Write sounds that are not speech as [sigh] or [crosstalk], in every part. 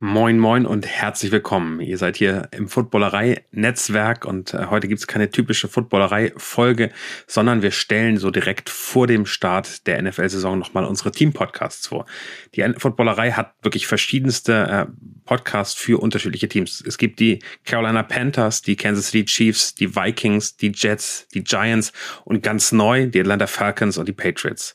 Moin, moin und herzlich willkommen. Ihr seid hier im Footballerei-Netzwerk und äh, heute gibt's keine typische Footballerei-Folge, sondern wir stellen so direkt vor dem Start der NFL-Saison nochmal unsere Team-Podcasts vor. Die Footballerei hat wirklich verschiedenste äh, Podcasts für unterschiedliche Teams. Es gibt die Carolina Panthers, die Kansas City Chiefs, die Vikings, die Jets, die Giants und ganz neu die Atlanta Falcons und die Patriots.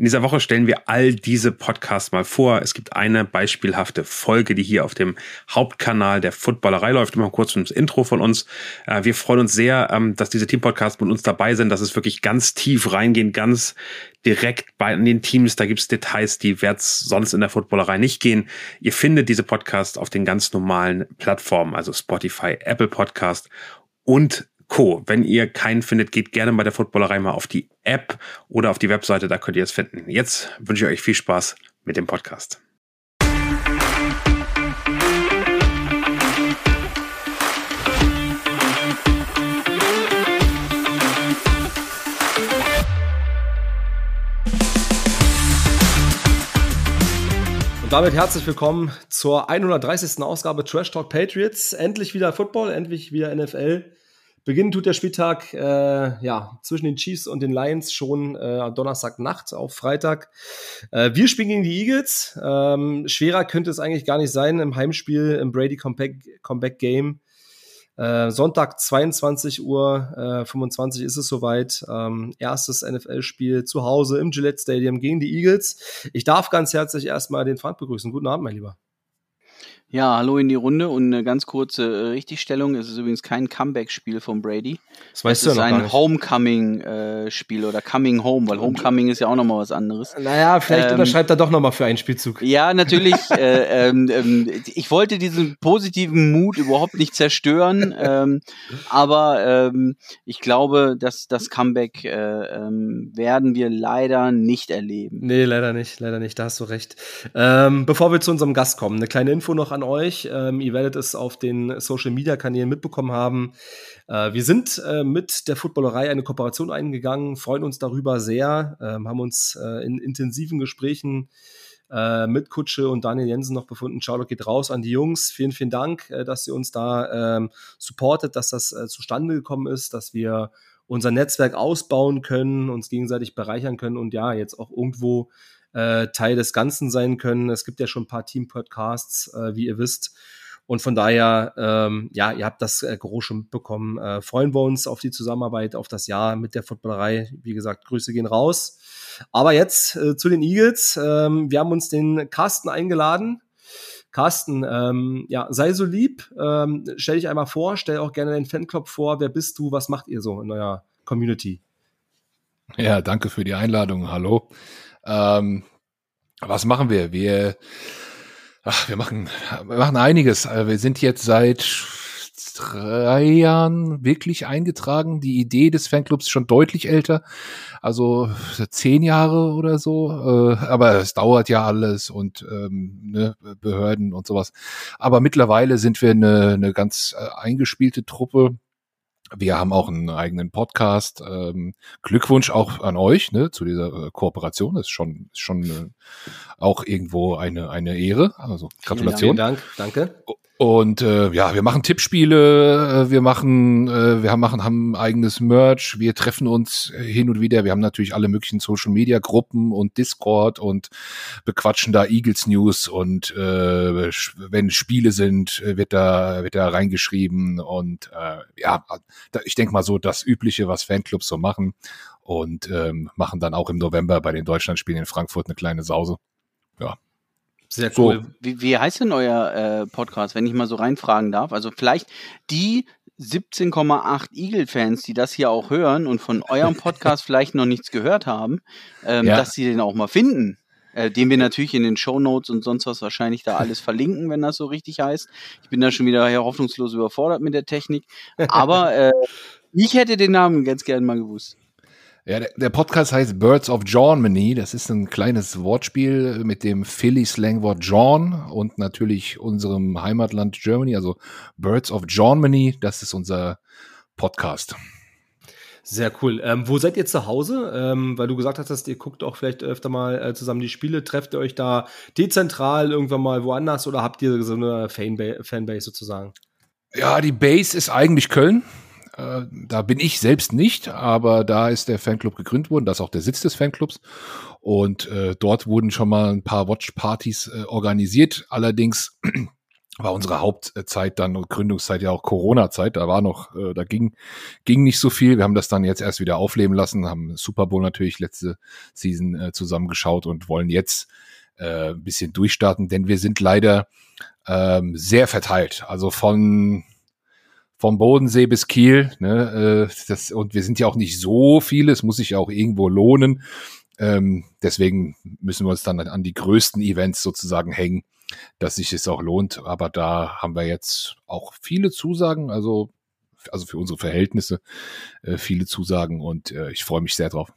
In dieser Woche stellen wir all diese Podcasts mal vor. Es gibt eine beispielhafte Folge, die hier auf dem Hauptkanal der Footballerei läuft. Immer kurz ins Intro von uns. Äh, wir freuen uns sehr, ähm, dass diese Teampodcasts mit uns dabei sind, dass es wirklich ganz tief reingehen, ganz direkt bei den Teams. Da gibt es Details, die wird sonst in der Footballerei nicht gehen. Ihr findet diese Podcasts auf den ganz normalen Plattformen, also Spotify, Apple Podcast und Co. Wenn ihr keinen findet, geht gerne bei der Footballerei mal auf die App oder auf die Webseite, da könnt ihr es finden. Jetzt wünsche ich euch viel Spaß mit dem Podcast. Und damit herzlich willkommen zur 130. Ausgabe Trash Talk Patriots. Endlich wieder Football, endlich wieder NFL. Beginnen tut der Spieltag äh, ja, zwischen den Chiefs und den Lions schon äh, Donnerstagnacht auf Freitag. Äh, wir spielen gegen die Eagles. Ähm, schwerer könnte es eigentlich gar nicht sein im Heimspiel im Brady Comeback, Comeback Game. Äh, Sonntag 22 Uhr äh, 25 ist es soweit. Ähm, erstes NFL-Spiel zu Hause im Gillette Stadium gegen die Eagles. Ich darf ganz herzlich erstmal den Frank begrüßen. Guten Abend, mein Lieber. Ja, hallo in die Runde und eine ganz kurze äh, Richtigstellung. Es ist übrigens kein Comeback-Spiel von Brady. Das weißt es du ist ja noch ein Homecoming-Spiel oder Coming Home, weil Homecoming ist ja auch nochmal was anderes. Naja, vielleicht ähm, unterschreibt er doch nochmal für einen Spielzug. Ja, natürlich. [laughs] äh, ähm, ähm, ich wollte diesen positiven Mut überhaupt nicht zerstören, ähm, aber ähm, ich glaube, dass das Comeback äh, ähm, werden wir leider nicht erleben. Nee, leider nicht, leider nicht, da hast du recht. Bevor wir zu unserem Gast kommen, eine kleine Info noch an an euch. Ähm, ihr werdet es auf den Social Media Kanälen mitbekommen haben. Äh, wir sind äh, mit der Footballerei eine Kooperation eingegangen, freuen uns darüber sehr, ähm, haben uns äh, in intensiven Gesprächen äh, mit Kutsche und Daniel Jensen noch befunden. Shoutout geht raus an die Jungs. Vielen, vielen Dank, äh, dass ihr uns da ähm, supportet, dass das äh, zustande gekommen ist, dass wir unser Netzwerk ausbauen können, uns gegenseitig bereichern können und ja, jetzt auch irgendwo äh, Teil des Ganzen sein können. Es gibt ja schon ein paar Team-Podcasts, äh, wie ihr wisst. Und von daher, ähm, ja, ihr habt das äh, Gros schon mitbekommen. Äh, freuen wir uns auf die Zusammenarbeit, auf das Jahr mit der Footballerei. Wie gesagt, Grüße gehen raus. Aber jetzt äh, zu den Eagles. Ähm, wir haben uns den Carsten eingeladen. Carsten, ähm, ja, sei so lieb. Ähm, stell dich einmal vor, stell auch gerne den Fanclub vor. Wer bist du? Was macht ihr so in eurer Community? Ja, danke für die Einladung. Hallo. Ähm, was machen wir? Wir, ach, wir machen, wir machen einiges. Äh, wir sind jetzt seit drei Jahren wirklich eingetragen. Die Idee des Fanclubs ist schon deutlich älter, also zehn Jahre oder so. Äh, aber es dauert ja alles und ähm, ne, Behörden und sowas. Aber mittlerweile sind wir eine, eine ganz äh, eingespielte Truppe wir haben auch einen eigenen Podcast. Ähm, Glückwunsch auch an euch ne, zu dieser äh, Kooperation. Das ist schon, ist schon äh, auch irgendwo eine, eine Ehre. Also Gratulation. Vielen Dank, danke. Und äh, ja, wir machen Tippspiele, äh, wir machen, äh, wir machen, haben eigenes Merch, wir treffen uns hin und wieder. Wir haben natürlich alle möglichen Social Media Gruppen und Discord und bequatschen da Eagles News und äh, wenn Spiele sind, wird da wird da reingeschrieben und äh, ja, ich denke mal so das Übliche, was Fanclubs so machen und ähm, machen dann auch im November bei den Deutschlandspielen in Frankfurt eine kleine Sause. Ja, sehr cool. So. Wie, wie heißt denn euer äh, Podcast, wenn ich mal so reinfragen darf? Also vielleicht die 17,8 Eagle-Fans, die das hier auch hören und von eurem Podcast [laughs] vielleicht noch nichts gehört haben, ähm, ja. dass sie den auch mal finden. Äh, den wir natürlich in den Show Notes und sonst was wahrscheinlich da alles [laughs] verlinken, wenn das so richtig heißt. Ich bin da schon wieder hoffnungslos überfordert mit der Technik. Aber äh, ich hätte den Namen ganz gerne mal gewusst. Ja, der, Podcast heißt Birds of Germany. Das ist ein kleines Wortspiel mit dem Philly-Slangwort John und natürlich unserem Heimatland Germany, also Birds of Germany. Das ist unser Podcast. Sehr cool. Ähm, wo seid ihr zu Hause? Ähm, weil du gesagt hast, ihr guckt auch vielleicht öfter mal äh, zusammen die Spiele. Trefft ihr euch da dezentral irgendwann mal woanders oder habt ihr so eine Fanba Fanbase sozusagen? Ja, die Base ist eigentlich Köln. Äh, da bin ich selbst nicht, aber da ist der Fanclub gegründet worden. Das ist auch der Sitz des Fanclubs. Und äh, dort wurden schon mal ein paar Watchpartys äh, organisiert. Allerdings [clears throat] war unsere Hauptzeit dann und Gründungszeit ja auch Corona-Zeit. Da war noch, äh, da ging, ging nicht so viel. Wir haben das dann jetzt erst wieder aufleben lassen, haben Super Bowl natürlich letzte Season äh, zusammengeschaut und wollen jetzt äh, ein bisschen durchstarten, denn wir sind leider ähm, sehr verteilt. Also von vom Bodensee bis Kiel. Ne, äh, das, und wir sind ja auch nicht so viele, es muss sich ja auch irgendwo lohnen. Ähm, deswegen müssen wir uns dann an die größten Events sozusagen hängen dass sich es auch lohnt. Aber da haben wir jetzt auch viele Zusagen, also, also für unsere Verhältnisse äh, viele Zusagen und äh, ich freue mich sehr drauf.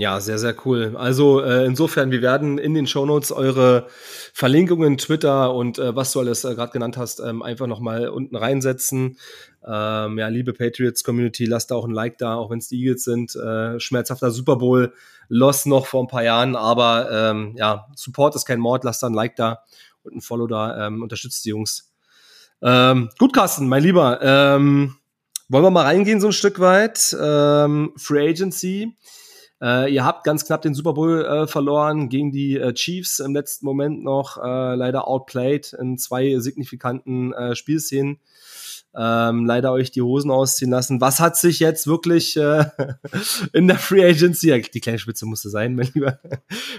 Ja, sehr, sehr cool. Also äh, insofern, wir werden in den Shownotes eure Verlinkungen, Twitter und äh, was du alles äh, gerade genannt hast, ähm, einfach nochmal unten reinsetzen. Ähm, ja, liebe Patriots-Community, lasst da auch ein Like da, auch wenn es die Eagles sind. Äh, schmerzhafter Super Bowl, Loss noch vor ein paar Jahren, aber ähm, ja, Support ist kein Mord, lasst da ein Like da und ein Follow da, ähm, unterstützt die Jungs. Ähm, gut, Carsten, mein Lieber, ähm, wollen wir mal reingehen so ein Stück weit? Ähm, Free Agency. Äh, ihr habt ganz knapp den Super Bowl äh, verloren gegen die äh, Chiefs im letzten Moment noch, äh, leider outplayed in zwei signifikanten äh, Spielszenen ähm, leider euch die Hosen ausziehen lassen. Was hat sich jetzt wirklich äh, [laughs] in der Free Agency, die kleine Spitze musste sein, mein Lieber.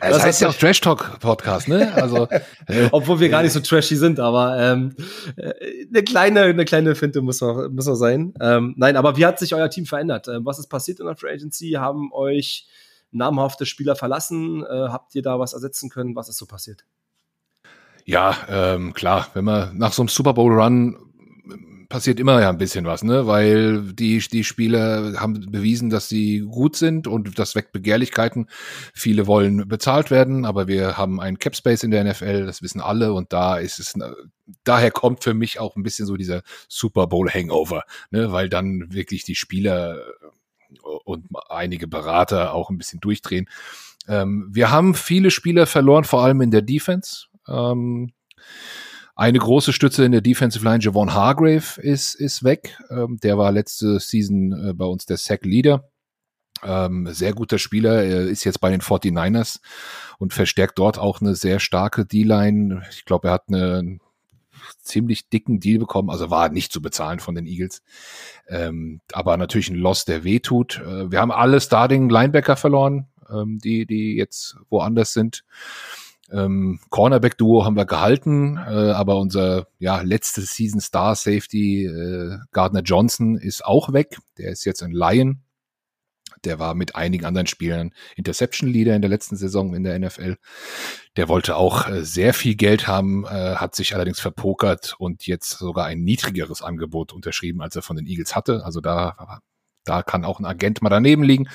Das Was heißt ja auch Trash Talk Podcast, ne? Also, [laughs] äh, obwohl wir gar nicht so trashy sind, aber ähm, äh, eine kleine, eine kleine Finte muss noch, muss noch sein. Ähm, nein, aber wie hat sich euer Team verändert? Ähm, was ist passiert in der Free Agency? Haben euch namhafte Spieler verlassen? Äh, habt ihr da was ersetzen können? Was ist so passiert? Ja, ähm, klar, wenn man nach so einem Super Bowl Run passiert immer ja ein bisschen was, ne? Weil die, die Spieler haben bewiesen, dass sie gut sind und das weckt Begehrlichkeiten. Viele wollen bezahlt werden, aber wir haben einen Cap Space in der NFL, das wissen alle und da ist es, daher kommt für mich auch ein bisschen so dieser Super Bowl Hangover, ne? Weil dann wirklich die Spieler und einige Berater auch ein bisschen durchdrehen. Ähm, wir haben viele Spieler verloren, vor allem in der Defense. Ähm, eine große Stütze in der Defensive Line, Javon Hargrave, ist, ist weg. Ähm, der war letzte Season äh, bei uns der Sack-Leader. Ähm, sehr guter Spieler, er ist jetzt bei den 49ers und verstärkt dort auch eine sehr starke D-Line. Ich glaube, er hat einen ziemlich dicken Deal bekommen, also war nicht zu bezahlen von den Eagles. Ähm, aber natürlich ein Loss, der wehtut. Äh, wir haben alle Starting Linebacker verloren, ähm, die, die jetzt woanders sind. Ähm, Cornerback-Duo haben wir gehalten, äh, aber unser ja, letztes Season Star Safety äh, Gardner Johnson ist auch weg. Der ist jetzt ein Lion. Der war mit einigen anderen Spielern Interception Leader in der letzten Saison in der NFL. Der wollte auch äh, sehr viel Geld haben, äh, hat sich allerdings verpokert und jetzt sogar ein niedrigeres Angebot unterschrieben, als er von den Eagles hatte. Also da da kann auch ein Agent mal daneben liegen.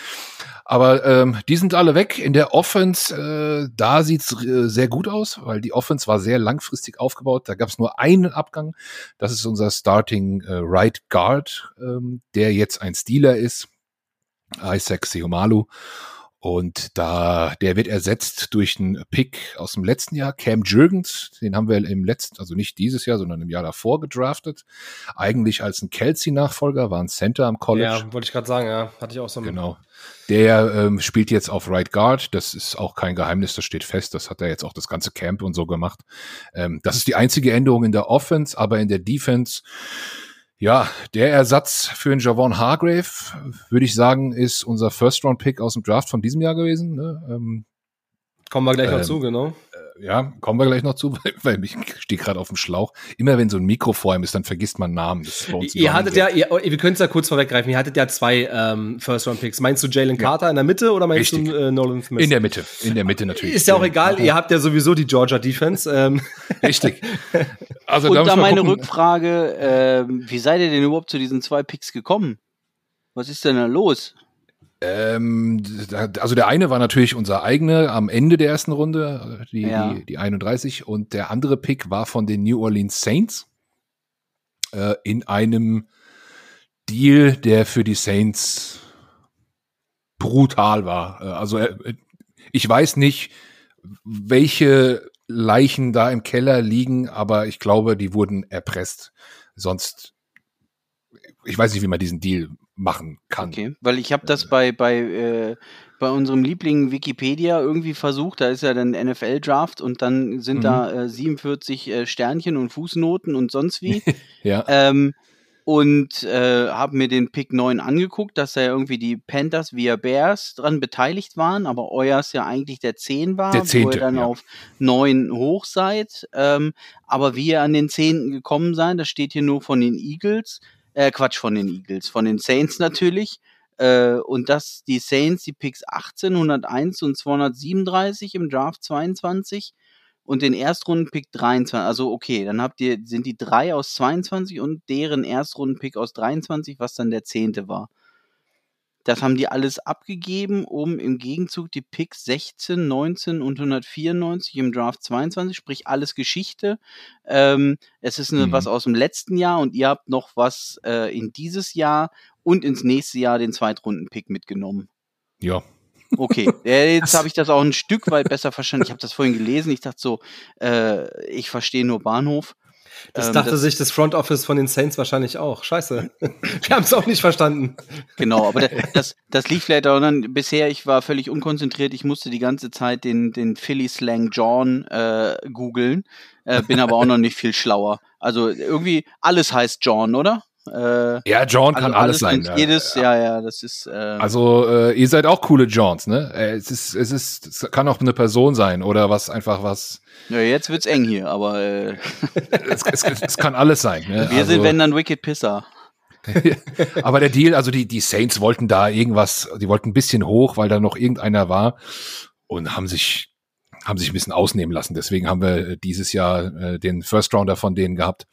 Aber ähm, die sind alle weg. In der Offense, äh, da sieht's äh, sehr gut aus, weil die Offense war sehr langfristig aufgebaut. Da gab es nur einen Abgang. Das ist unser Starting äh, Right Guard, ähm, der jetzt ein Stealer ist. Isaac Seomalu. Und da, der wird ersetzt durch einen Pick aus dem letzten Jahr, Cam Jürgens. Den haben wir im letzten, also nicht dieses Jahr, sondern im Jahr davor gedraftet. Eigentlich als ein Kelsey-Nachfolger, war ein Center am College. Ja, wollte ich gerade sagen, ja. Hatte ich auch so. Genau. Der ähm, spielt jetzt auf Right Guard. Das ist auch kein Geheimnis, das steht fest. Das hat er jetzt auch das ganze Camp und so gemacht. Ähm, das ist die einzige Änderung in der Offense, aber in der Defense ja, der Ersatz für den Javon Hargrave, würde ich sagen, ist unser First-Round-Pick aus dem Draft von diesem Jahr gewesen. Ne? Ähm, Kommen wir gleich ähm, noch zu, genau ja, kommen wir gleich noch zu, [laughs] weil, weil ich stehe gerade auf dem Schlauch. Immer wenn so ein Mikro vor ihm ist, dann vergisst man Namen. ihr hattet ja, ihr, wir können es ja kurz vorweggreifen, ihr hattet ja zwei ähm, First-Round-Picks. Meinst du Jalen Carter ja. in der Mitte oder meinst Richtig. du äh, Nolan Smith? In der Mitte, in der Mitte natürlich. Ist ja auch egal, ihr habt ja sowieso die Georgia Defense. Ähm. [laughs] Richtig. Also, Und da, da meine gucken. Rückfrage, äh, wie seid ihr denn überhaupt zu diesen zwei Picks gekommen? Was ist denn da los? Ähm, also der eine war natürlich unser eigener am Ende der ersten Runde, die, ja. die, die 31, und der andere Pick war von den New Orleans Saints äh, in einem Deal, der für die Saints brutal war. Äh, also äh, ich weiß nicht, welche Leichen da im Keller liegen, aber ich glaube, die wurden erpresst. Sonst, ich weiß nicht, wie man diesen Deal machen kann. Okay, weil ich habe das bei, bei, äh, bei unserem Liebling Wikipedia irgendwie versucht, da ist ja dann NFL-Draft und dann sind mhm. da äh, 47 äh, Sternchen und Fußnoten und sonst wie. [laughs] ja. Ähm, und äh, habe mir den Pick 9 angeguckt, dass da irgendwie die Panthers via Bears dran beteiligt waren, aber euers ja eigentlich der 10 war, der 10. wo ihr dann ja. auf 9 hoch seid. Ähm, aber wie ihr an den 10. gekommen seid, das steht hier nur von den Eagles, äh, Quatsch, von den Eagles, von den Saints natürlich. Äh, und dass die Saints die Picks 18, 101 und 237 im Draft 22 und den Erstrunden-Pick 23. Also okay, dann habt ihr, sind die drei aus 22 und deren Erstrunden-Pick aus 23, was dann der zehnte war. Das haben die alles abgegeben, um im Gegenzug die Picks 16, 19 und 194 im Draft 22, sprich alles Geschichte. Ähm, es ist eine, mhm. was aus dem letzten Jahr und ihr habt noch was äh, in dieses Jahr und ins nächste Jahr den Zweitrunden-Pick mitgenommen. Ja, Okay, [laughs] jetzt habe ich das auch ein Stück weit besser verstanden. Ich habe das vorhin gelesen. Ich dachte so, äh, ich verstehe nur Bahnhof. Das ähm, dachte das, sich das Front Office von den Saints wahrscheinlich auch. Scheiße. [laughs] Wir haben es auch nicht verstanden. Genau, aber [laughs] das, das lief vielleicht auch dann bisher, ich war völlig unkonzentriert. Ich musste die ganze Zeit den, den Philly Slang John äh, googeln. Äh, bin aber auch noch nicht viel schlauer. Also irgendwie alles heißt John, oder? Äh, ja, John kann alles, alles sein. Jedes, ja, ja, das ist. Äh, also äh, ihr seid auch coole Johns, ne? Äh, es ist, es ist, es kann auch eine Person sein oder was einfach was. Ja, jetzt wird's eng hier, aber äh, [laughs] es, es, es, kann alles sein. Ne? Wir also, sind wenn dann Wicked Pisser. [laughs] aber der Deal, also die die Saints wollten da irgendwas, die wollten ein bisschen hoch, weil da noch irgendeiner war und haben sich haben sich ein bisschen ausnehmen lassen. Deswegen haben wir äh, dieses Jahr äh, den First Rounder von denen gehabt,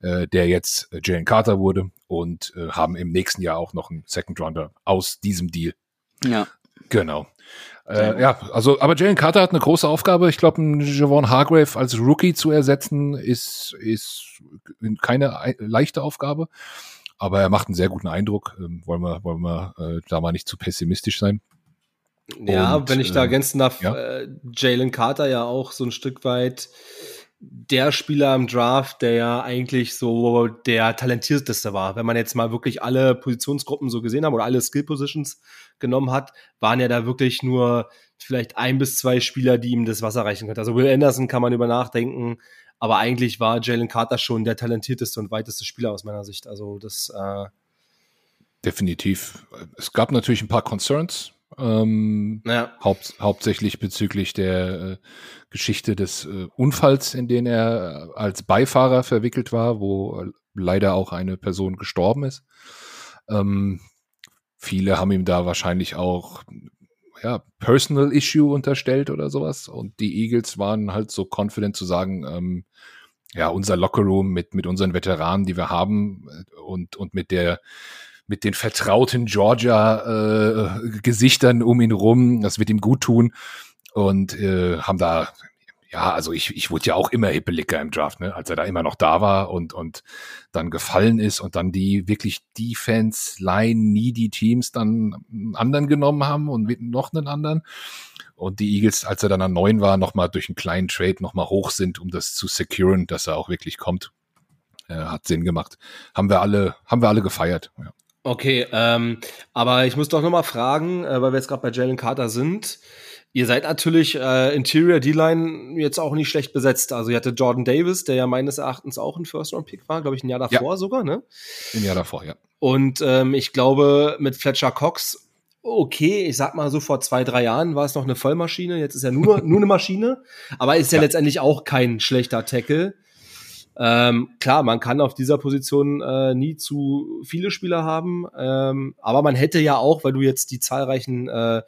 äh, der jetzt äh, Jalen Carter wurde und äh, haben im nächsten Jahr auch noch einen Second Rounder aus diesem Deal. Ja. Genau. Äh, ja, also, aber Jalen Carter hat eine große Aufgabe. Ich glaube, Javon Hargrave als Rookie zu ersetzen, ist, ist keine leichte Aufgabe. Aber er macht einen sehr guten Eindruck. Ähm, wollen wir, wollen wir äh, da mal nicht zu pessimistisch sein. Ja, und, wenn ich da äh, ergänzen darf, ja? äh, Jalen Carter ja auch so ein Stück weit der Spieler im Draft, der ja eigentlich so der talentierteste war. Wenn man jetzt mal wirklich alle Positionsgruppen so gesehen hat oder alle Skill Positions genommen hat, waren ja da wirklich nur vielleicht ein bis zwei Spieler, die ihm das Wasser reichen können. Also Will Anderson kann man über nachdenken, aber eigentlich war Jalen Carter schon der talentierteste und weiteste Spieler aus meiner Sicht. Also das äh Definitiv. Es gab natürlich ein paar Concerns, ähm, ja. haupt, hauptsächlich bezüglich der äh, Geschichte des äh, Unfalls, in den er äh, als Beifahrer verwickelt war, wo äh, leider auch eine Person gestorben ist. Ähm, viele haben ihm da wahrscheinlich auch ja, Personal Issue unterstellt oder sowas. Und die Eagles waren halt so confident zu sagen, ähm, ja, unser Lockerroom mit, mit unseren Veteranen, die wir haben äh, und, und mit der mit den vertrauten Georgia-Gesichtern äh, um ihn rum. Das wird ihm gut tun. Und äh, haben da, ja, also ich, ich wurde ja auch immer hippeliger im Draft, ne? als er da immer noch da war und, und dann gefallen ist und dann die wirklich Defense-Line, nie die Teams dann einen anderen genommen haben und noch einen anderen. Und die Eagles, als er dann an neun war, nochmal durch einen kleinen Trade nochmal hoch sind, um das zu securen, dass er auch wirklich kommt. Äh, hat Sinn gemacht. Haben wir alle, haben wir alle gefeiert. Ja. Okay, ähm, aber ich muss doch noch mal fragen, äh, weil wir jetzt gerade bei Jalen Carter sind. Ihr seid natürlich äh, Interior D-Line jetzt auch nicht schlecht besetzt. Also ihr hatte Jordan Davis, der ja meines Erachtens auch ein First-Round-Pick war, glaube ich, ein Jahr davor ja. sogar, ne? Ein Jahr davor, ja. Und ähm, ich glaube, mit Fletcher Cox, okay, ich sag mal so vor zwei, drei Jahren war es noch eine Vollmaschine, jetzt ist er nur, [laughs] nur eine Maschine, aber ist ja, ja letztendlich auch kein schlechter Tackle. Ähm, klar, man kann auf dieser Position äh, nie zu viele Spieler haben, ähm, aber man hätte ja auch, weil du jetzt die zahlreichen äh,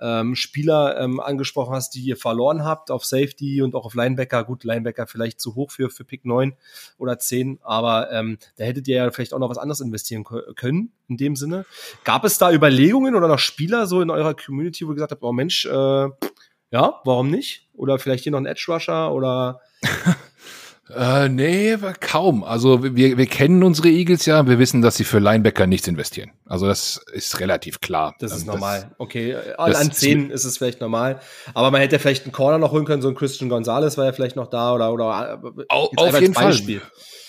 ähm, Spieler ähm, angesprochen hast, die ihr verloren habt auf Safety und auch auf Linebacker. Gut, Linebacker vielleicht zu hoch für, für Pick 9 oder 10, aber ähm, da hättet ihr ja vielleicht auch noch was anderes investieren können in dem Sinne. Gab es da Überlegungen oder noch Spieler so in eurer Community, wo ihr gesagt habt, oh Mensch, äh, ja, warum nicht? Oder vielleicht hier noch ein Edge Rusher oder [laughs] Äh, nee, kaum. Also wir, wir kennen unsere Eagles ja, wir wissen, dass sie für Linebacker nichts investieren. Also das ist relativ klar. Das ist ähm, normal. Das, okay, an 10 ist es vielleicht normal. Aber man hätte vielleicht einen Corner noch holen können, so ein Christian Gonzalez war ja vielleicht noch da oder oder auf, auf jeden Fall.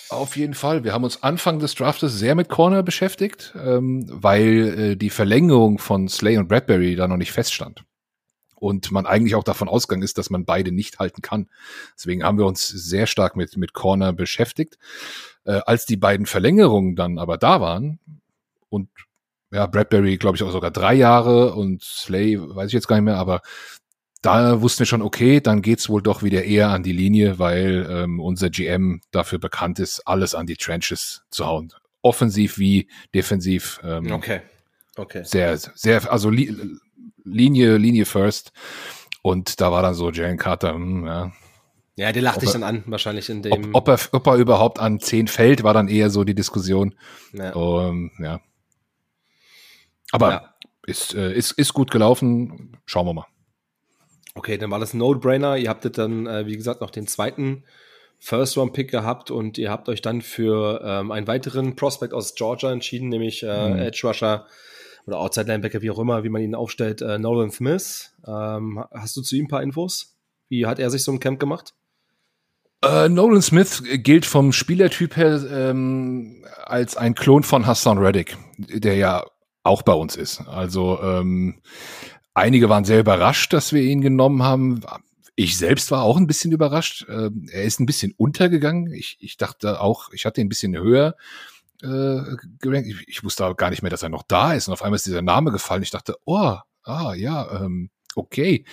Auf jeden Fall. Wir haben uns Anfang des Draftes sehr mit Corner beschäftigt, ähm, weil äh, die Verlängerung von Slay und Bradbury da noch nicht feststand und man eigentlich auch davon ausgegangen ist, dass man beide nicht halten kann. Deswegen haben wir uns sehr stark mit, mit Corner beschäftigt. Äh, als die beiden Verlängerungen dann aber da waren und ja, Bradbury, glaube ich, auch sogar drei Jahre und Slay, weiß ich jetzt gar nicht mehr, aber da wussten wir schon, okay, dann geht's wohl doch wieder eher an die Linie, weil ähm, unser GM dafür bekannt ist, alles an die Trenches zu hauen. Offensiv wie defensiv. Ähm, okay. Okay. Sehr, sehr, also Linie, Linie first. Und da war dann so Jalen Carter, hm, ja. Ja, der lacht dich dann an, wahrscheinlich in dem. Ob, ob, er, ob er überhaupt an 10 fällt, war dann eher so die Diskussion. Ja. Um, ja. Aber ja. Ist, äh, ist, ist gut gelaufen. Schauen wir mal. Okay, dann war das ein No-Brainer. Ihr habtet dann, äh, wie gesagt, noch den zweiten First-Round-Pick gehabt und ihr habt euch dann für ähm, einen weiteren Prospect aus Georgia entschieden, nämlich äh, mhm. Edge Rusher oder Outside Linebacker, wie auch immer, wie man ihn aufstellt, äh, Nolan Smith. Ähm, hast du zu ihm ein paar Infos? Wie hat er sich so ein Camp gemacht? Uh, Nolan Smith gilt vom Spielertyp her ähm, als ein Klon von Hassan Reddick, der ja auch bei uns ist. Also ähm, einige waren sehr überrascht, dass wir ihn genommen haben. Ich selbst war auch ein bisschen überrascht. Ähm, er ist ein bisschen untergegangen. Ich, ich dachte auch, ich hatte ihn ein bisschen höher äh, gerankt. Ich, ich wusste gar nicht mehr, dass er noch da ist. Und auf einmal ist dieser Name gefallen. Ich dachte, oh, ah, ja, ähm, okay.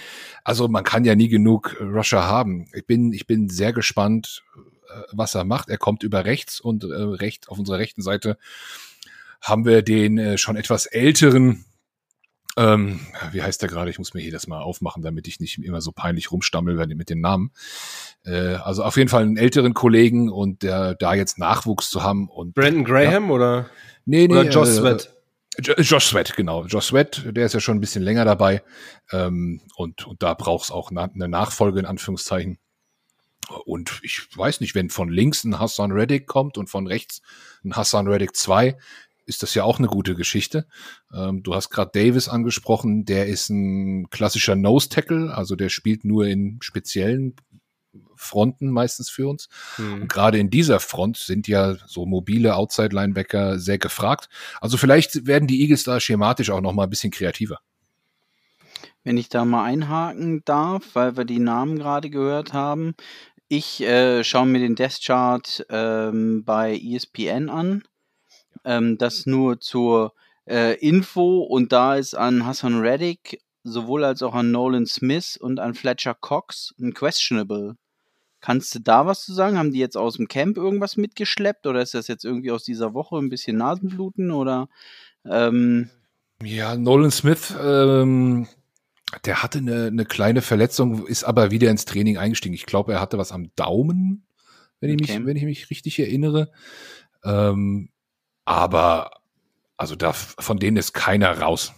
Also man kann ja nie genug Rusher haben. Ich bin, ich bin sehr gespannt, äh, was er macht. Er kommt über rechts und äh, recht auf unserer rechten Seite haben wir den äh, schon etwas älteren ähm, wie heißt der gerade? Ich muss mir hier das mal aufmachen, damit ich nicht immer so peinlich rumstammel mit den Namen. Äh, also auf jeden Fall einen älteren Kollegen und der da jetzt Nachwuchs zu haben und Brandon Graham ja. oder nee nee oder Josh äh, Sweat. Josh Sweat, genau. Josh Sweat, der ist ja schon ein bisschen länger dabei. Ähm, und, und da braucht es auch na eine Nachfolge in Anführungszeichen. Und ich weiß nicht, wenn von links ein Hassan Reddick kommt und von rechts ein Hassan Reddick 2, ist das ja auch eine gute Geschichte. Ähm, du hast gerade Davis angesprochen, der ist ein klassischer Nose Tackle, also der spielt nur in speziellen Fronten meistens für uns. Mhm. Und gerade in dieser Front sind ja so mobile Outside Linebacker sehr gefragt. Also vielleicht werden die Eagles da schematisch auch noch mal ein bisschen kreativer. Wenn ich da mal einhaken darf, weil wir die Namen gerade gehört haben. Ich äh, schaue mir den Death Chart ähm, bei ESPN an ähm, das nur zur äh, Info und da ist an Hassan Reddick sowohl als auch an Nolan Smith und an Fletcher Cox ein Questionable. Kannst du da was zu sagen? Haben die jetzt aus dem Camp irgendwas mitgeschleppt oder ist das jetzt irgendwie aus dieser Woche ein bisschen Nasenbluten oder? Ähm ja, Nolan Smith, ähm, der hatte eine, eine kleine Verletzung, ist aber wieder ins Training eingestiegen. Ich glaube, er hatte was am Daumen, wenn ich okay. mich, wenn ich mich richtig erinnere. Ähm, aber also da von denen ist keiner raus.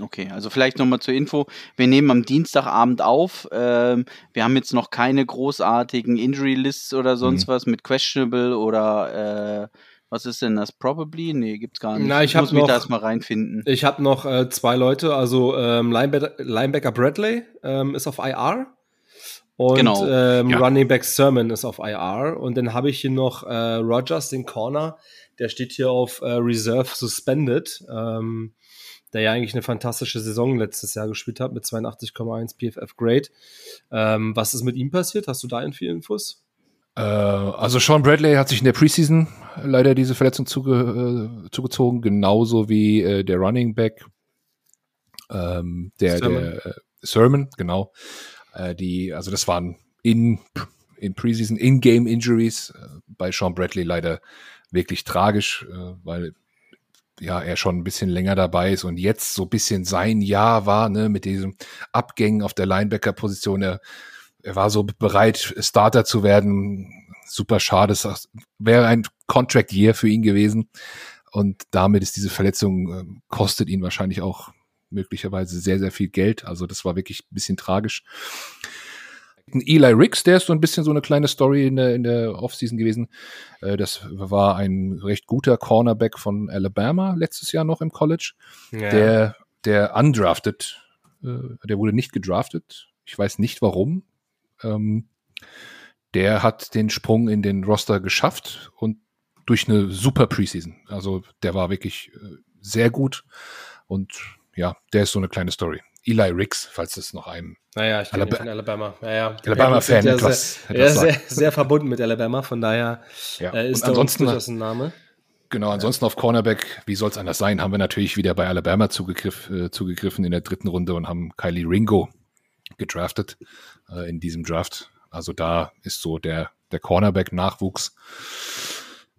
Okay, also vielleicht nochmal zur Info. Wir nehmen am Dienstagabend auf. Ähm, wir haben jetzt noch keine großartigen Injury Lists oder sonst mhm. was mit Questionable oder äh, was ist denn das? Probably? Nee, gibt's gar nicht. Na, ich, ich muss mich da erstmal reinfinden. Ich habe noch äh, zwei Leute, also ähm, Linebacker, Linebacker Bradley ähm, ist auf IR und genau. ähm, ja. Running Back Sermon ist auf IR und dann habe ich hier noch äh, Rogers, den Corner, der steht hier auf äh, Reserve Suspended, ähm, der ja eigentlich eine fantastische Saison letztes Jahr gespielt hat mit 82,1 PFF Grade. Ähm, was ist mit ihm passiert? Hast du da viel Infos? Äh, also Sean Bradley hat sich in der Preseason leider diese Verletzung zuge äh, zugezogen, genauso wie äh, der Running Back, ähm, der Sermon, der, äh, Sermon genau. Äh, die, also das waren in in Preseason In-Game Injuries äh, bei Sean Bradley leider wirklich tragisch, äh, weil ja er schon ein bisschen länger dabei ist und jetzt so ein bisschen sein Jahr war, ne, mit diesem Abgängen auf der Linebacker-Position. Er, er war so bereit, Starter zu werden. Super schade. Es wäre ein Contract Year für ihn gewesen. Und damit ist diese Verletzung, äh, kostet ihn wahrscheinlich auch möglicherweise sehr, sehr viel Geld. Also das war wirklich ein bisschen tragisch. Eli Ricks, der ist so ein bisschen so eine kleine Story in der, in der Offseason gewesen. Äh, das war ein recht guter Cornerback von Alabama letztes Jahr noch im College. Ja. Der, der undrafted, äh, der wurde nicht gedraftet. Ich weiß nicht warum. Ähm, der hat den Sprung in den Roster geschafft und durch eine super Preseason. Also der war wirklich äh, sehr gut und ja, der ist so eine kleine Story. Eli Ricks, falls es noch einem naja, ich bin von Alabama. Naja, Alabama-Fan ja etwas, sehr, etwas sehr, sehr, verbunden mit Alabama, von daher ja. äh, ist ansonsten durchaus ein Name. Genau, ansonsten ja. auf Cornerback, wie soll es anders sein, haben wir natürlich wieder bei Alabama zugegriff, äh, zugegriffen in der dritten Runde und haben Kylie Ringo gedraftet äh, in diesem Draft. Also da ist so der, der Cornerback-Nachwuchs.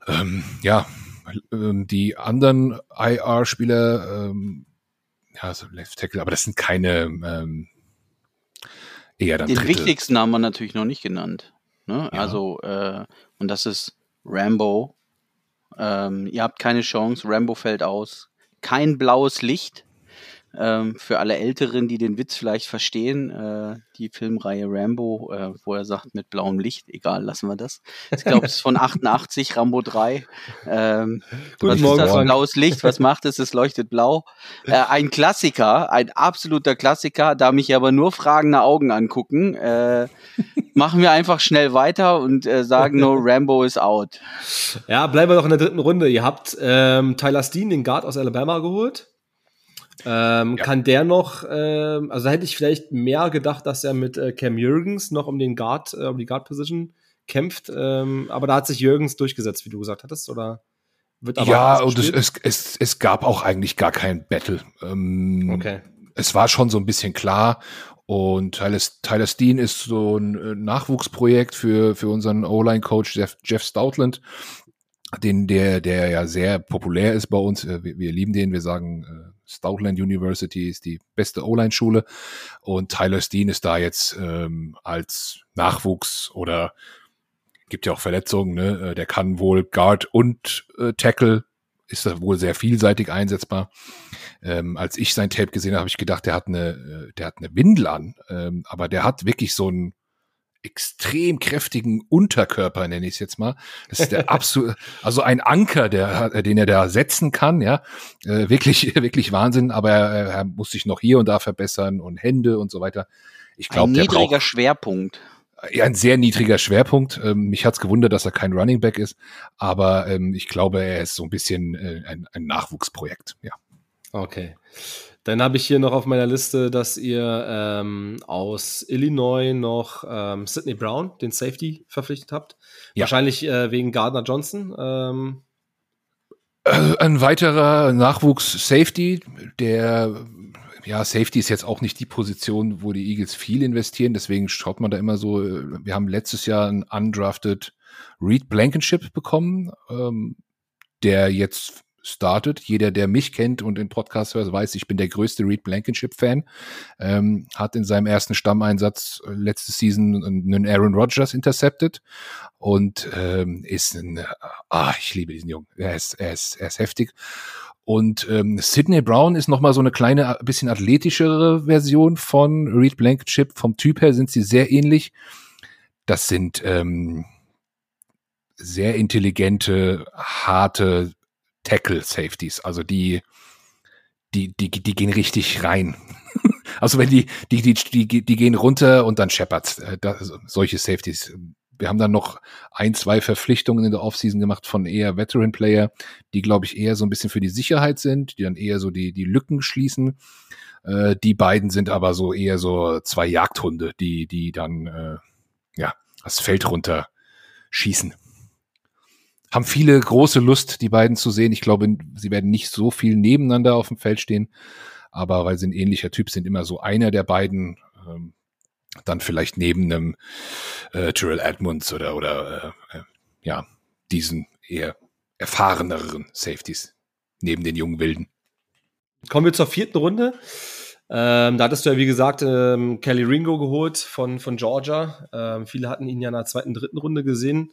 Ähm, ja, ähm, die anderen IR-Spieler, ähm, ja, so Left Tackle, aber das sind keine ähm, eher dann Den Dritte. wichtigsten haben wir natürlich noch nicht genannt. Ne? Ja. Also, äh, und das ist Rambo. Ähm, ihr habt keine Chance, Rambo fällt aus. Kein blaues Licht. Ähm, für alle Älteren, die den Witz vielleicht verstehen, äh, die Filmreihe Rambo, äh, wo er sagt mit blauem Licht, egal, lassen wir das. Ich glaube, es ist von 88, Rambo 3. Ähm, Guten was Morgen, ist das? Blaues Licht, was macht es? Es leuchtet blau. Äh, ein Klassiker, ein absoluter Klassiker, da mich aber nur fragende Augen angucken, äh, machen wir einfach schnell weiter und äh, sagen nur, Rambo is out. Ja, bleiben wir doch in der dritten Runde. Ihr habt ähm, Tyler Steen, den Guard aus Alabama, geholt. Ähm, ja. Kann der noch, ähm, also hätte ich vielleicht mehr gedacht, dass er mit äh, Cam Jürgens noch um den Guard, äh, um die Guard-Position kämpft, ähm, aber da hat sich Jürgens durchgesetzt, wie du gesagt hattest, oder? Wird aber ja, und es, es, es, es gab auch eigentlich gar kein Battle. Ähm, okay. Es war schon so ein bisschen klar und Tyler, Tyler Steen ist so ein äh, Nachwuchsprojekt für, für unseren O-Line-Coach Jeff, Jeff Stoutland, den, der, der ja sehr populär ist bei uns. Äh, wir, wir lieben den, wir sagen, äh, Stoutland University ist die beste O-Line-Schule und Tyler Steen ist da jetzt ähm, als Nachwuchs oder gibt ja auch Verletzungen, ne? Äh, der kann wohl Guard und äh, Tackle, ist da wohl sehr vielseitig einsetzbar. Ähm, als ich sein Tape gesehen habe, habe ich gedacht, der hat eine, äh, der hat eine Windel an, ähm, aber der hat wirklich so ein extrem kräftigen Unterkörper, nenne ich es jetzt mal. Das ist der absolute, [laughs] also ein Anker, der, den er da setzen kann, ja. Äh, wirklich, [laughs] wirklich Wahnsinn, aber er, er, muss sich noch hier und da verbessern und Hände und so weiter. Ich glaube, der niedriger braucht, Schwerpunkt. Ja, ein sehr niedriger Schwerpunkt. Ähm, mich hat's gewundert, dass er kein Running Back ist, aber ähm, ich glaube, er ist so ein bisschen äh, ein, ein Nachwuchsprojekt, ja. Okay. Dann habe ich hier noch auf meiner Liste, dass ihr ähm, aus Illinois noch ähm, Sidney Brown, den Safety, verpflichtet habt. Ja. Wahrscheinlich äh, wegen Gardner Johnson. Ähm. Äh, ein weiterer Nachwuchs-Safety, der ja, Safety ist jetzt auch nicht die Position, wo die Eagles viel investieren, deswegen schaut man da immer so, äh, wir haben letztes Jahr einen undrafted Reed Blankenship bekommen, ähm, der jetzt startet. Jeder, der mich kennt und den Podcast hört, weiß, ich bin der größte Reed Blankenship-Fan. Ähm, hat in seinem ersten Stammeinsatz äh, letzte Season einen Aaron Rodgers intercepted und ähm, ist ein, ah, ich liebe diesen Jungen. Er ist, er ist, er ist heftig. Und ähm, Sidney Brown ist noch mal so eine kleine, bisschen athletischere Version von Reed Blankenship. Vom Typ her sind sie sehr ähnlich. Das sind ähm, sehr intelligente, harte, Tackle Safeties, also die, die, die, die gehen richtig rein. [laughs] also wenn die, die, die, die, die gehen runter und dann scheppert äh, solche Safeties. Wir haben dann noch ein, zwei Verpflichtungen in der Offseason gemacht von eher Veteran Player, die glaube ich eher so ein bisschen für die Sicherheit sind, die dann eher so die, die Lücken schließen. Äh, die beiden sind aber so eher so zwei Jagdhunde, die, die dann, äh, ja, das Feld runter schießen haben viele große Lust, die beiden zu sehen. Ich glaube, sie werden nicht so viel nebeneinander auf dem Feld stehen, aber weil sie ein ähnlicher Typ sind, immer so einer der beiden, ähm, dann vielleicht neben einem äh, Terrell Edmonds oder, oder äh, äh, ja, diesen eher erfahreneren Safeties neben den jungen Wilden. Kommen wir zur vierten Runde. Ähm, da hattest du ja, wie gesagt, ähm, Kelly Ringo geholt von, von Georgia. Ähm, viele hatten ihn ja in der zweiten, dritten Runde gesehen.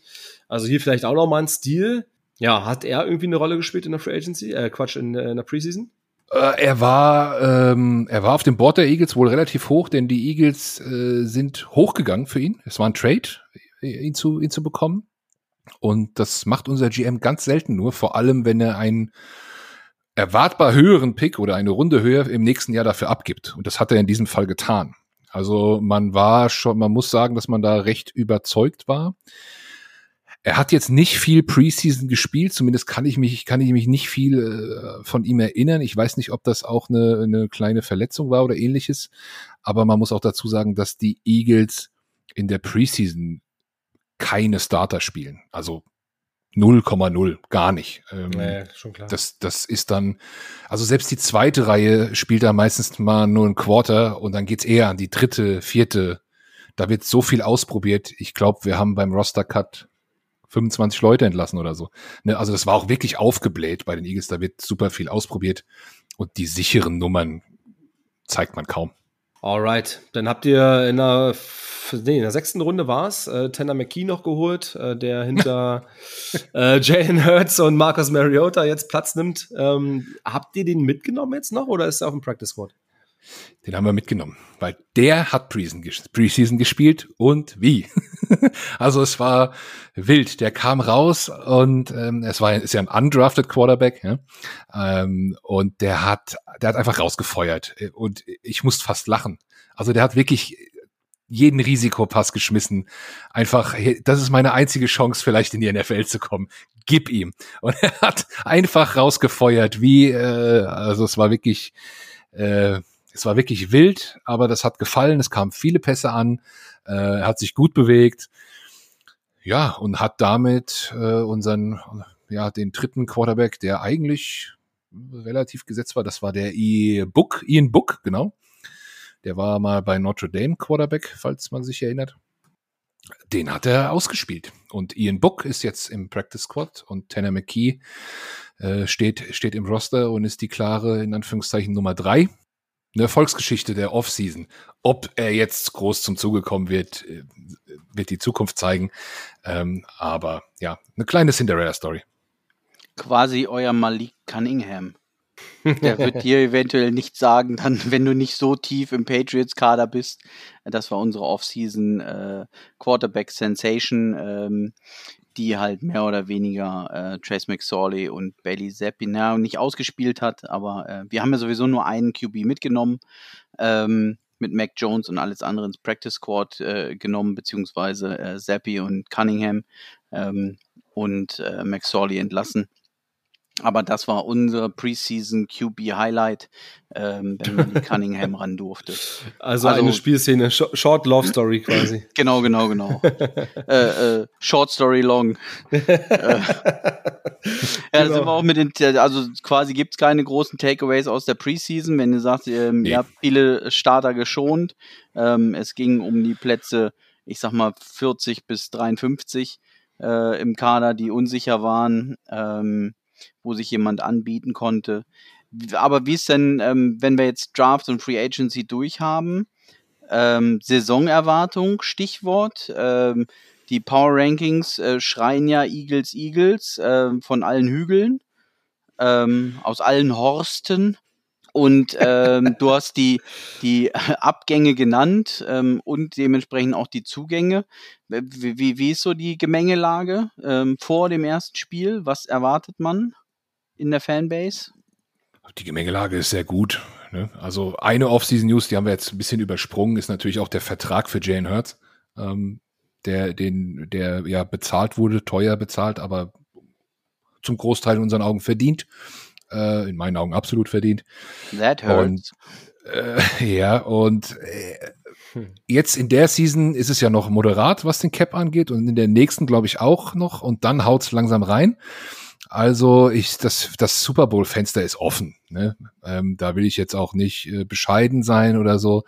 Also hier vielleicht auch noch mal ein Stil. Ja, hat er irgendwie eine Rolle gespielt in der Free Agency? Äh, Quatsch, in, äh, in der Preseason? Äh, er war, ähm, er war auf dem Board der Eagles wohl relativ hoch, denn die Eagles äh, sind hochgegangen für ihn. Es war ein Trade, ihn zu, ihn zu bekommen. Und das macht unser GM ganz selten nur, vor allem wenn er einen erwartbar höheren Pick oder eine Runde höher im nächsten Jahr dafür abgibt. Und das hat er in diesem Fall getan. Also man war schon, man muss sagen, dass man da recht überzeugt war. Er hat jetzt nicht viel Preseason gespielt, zumindest kann ich mich, kann ich mich nicht viel äh, von ihm erinnern. Ich weiß nicht, ob das auch eine, eine kleine Verletzung war oder ähnliches. Aber man muss auch dazu sagen, dass die Eagles in der Preseason keine Starter spielen. Also 0,0, gar nicht. Ähm, nee, schon klar. Das, das ist dann, also selbst die zweite Reihe spielt da meistens mal nur ein Quarter und dann geht's eher an die dritte, vierte. Da wird so viel ausprobiert. Ich glaube, wir haben beim Roster Cut 25 Leute entlassen oder so. Ne, also das war auch wirklich aufgebläht bei den Eagles. Da wird super viel ausprobiert und die sicheren Nummern zeigt man kaum. Alright, dann habt ihr in der, nee, in der sechsten Runde war es, äh, Tanner McKee noch geholt, äh, der hinter [laughs] äh, Jalen Hurts und Marcus Mariota jetzt Platz nimmt. Ähm, habt ihr den mitgenommen jetzt noch oder ist er auf dem Practice Squad? Den haben wir mitgenommen, weil der hat Preseason gespielt und wie. [laughs] also es war wild. Der kam raus und ähm, es war ist ja ein undrafted Quarterback ja? ähm, und der hat der hat einfach rausgefeuert und ich musste fast lachen. Also der hat wirklich jeden Risikopass geschmissen. Einfach, das ist meine einzige Chance, vielleicht in die NFL zu kommen. Gib ihm. Und [laughs] er hat einfach rausgefeuert, wie, äh, also es war wirklich, äh, es war wirklich wild, aber das hat gefallen. Es kamen viele Pässe an. Äh, hat sich gut bewegt. Ja, und hat damit äh, unseren, ja, den dritten Quarterback, der eigentlich relativ gesetzt war, das war der I Book, Ian Book, genau. Der war mal bei Notre Dame Quarterback, falls man sich erinnert. Den hat er ausgespielt. Und Ian Book ist jetzt im Practice Squad und Tanner McKee äh, steht, steht im Roster und ist die klare, in Anführungszeichen, Nummer drei eine Erfolgsgeschichte der Offseason. Ob er jetzt groß zum Zuge kommen wird, äh, wird die Zukunft zeigen. Ähm, aber ja, eine kleine Cinderella-Story. Quasi euer Malik Cunningham. Der wird dir eventuell nicht sagen, dann, wenn du nicht so tief im Patriots-Kader bist. Das war unsere Offseason äh, Quarterback Sensation. Ähm, die halt mehr oder weniger äh, Trace McSorley und Bailey Zappi na, nicht ausgespielt hat, aber äh, wir haben ja sowieso nur einen QB mitgenommen, ähm, mit Mac Jones und alles andere ins Practice Squad äh, genommen, beziehungsweise äh, Zappi und Cunningham ähm, und äh, McSorley entlassen. Aber das war unser Preseason QB Highlight, ähm, wenn man [laughs] Cunningham ran durfte. Also, also, eine Spielszene, Short Love Story quasi. [clears throat] Genau, genau, genau. äh, äh, short Story Long. [laughs] äh, [laughs] ja, genau. sind wir auch mit den, also quasi gibt es keine großen Takeaways aus der Preseason, wenn ihr sagt, ähm, nee. ihr habt viele Starter geschont. Ähm, es ging um die Plätze, ich sag mal 40 bis 53 äh, im Kader, die unsicher waren. Ähm, wo sich jemand anbieten konnte. Aber wie ist denn, ähm, wenn wir jetzt Draft und Free Agency durchhaben? Ähm, Saisonerwartung, Stichwort. Ähm, die Power Rankings äh, schreien ja Eagles, Eagles äh, von allen Hügeln, ähm, aus allen Horsten. Und ähm, du hast die, die [laughs] Abgänge genannt ähm, und dementsprechend auch die Zugänge. Wie, wie, wie ist so die Gemengelage ähm, vor dem ersten Spiel? Was erwartet man? in der Fanbase? Die Gemengelage ist sehr gut. Ne? Also eine Offseason-News, die haben wir jetzt ein bisschen übersprungen, ist natürlich auch der Vertrag für Jane Hurts, ähm, der, den, der ja bezahlt wurde, teuer bezahlt, aber zum Großteil in unseren Augen verdient. Äh, in meinen Augen absolut verdient. That hurts. Und, äh, [laughs] ja, und äh, jetzt in der Season ist es ja noch moderat, was den Cap angeht, und in der nächsten, glaube ich, auch noch, und dann haut es langsam rein. Also ich, das, das Super Bowl-Fenster ist offen. Ne? Ähm, da will ich jetzt auch nicht äh, bescheiden sein oder so.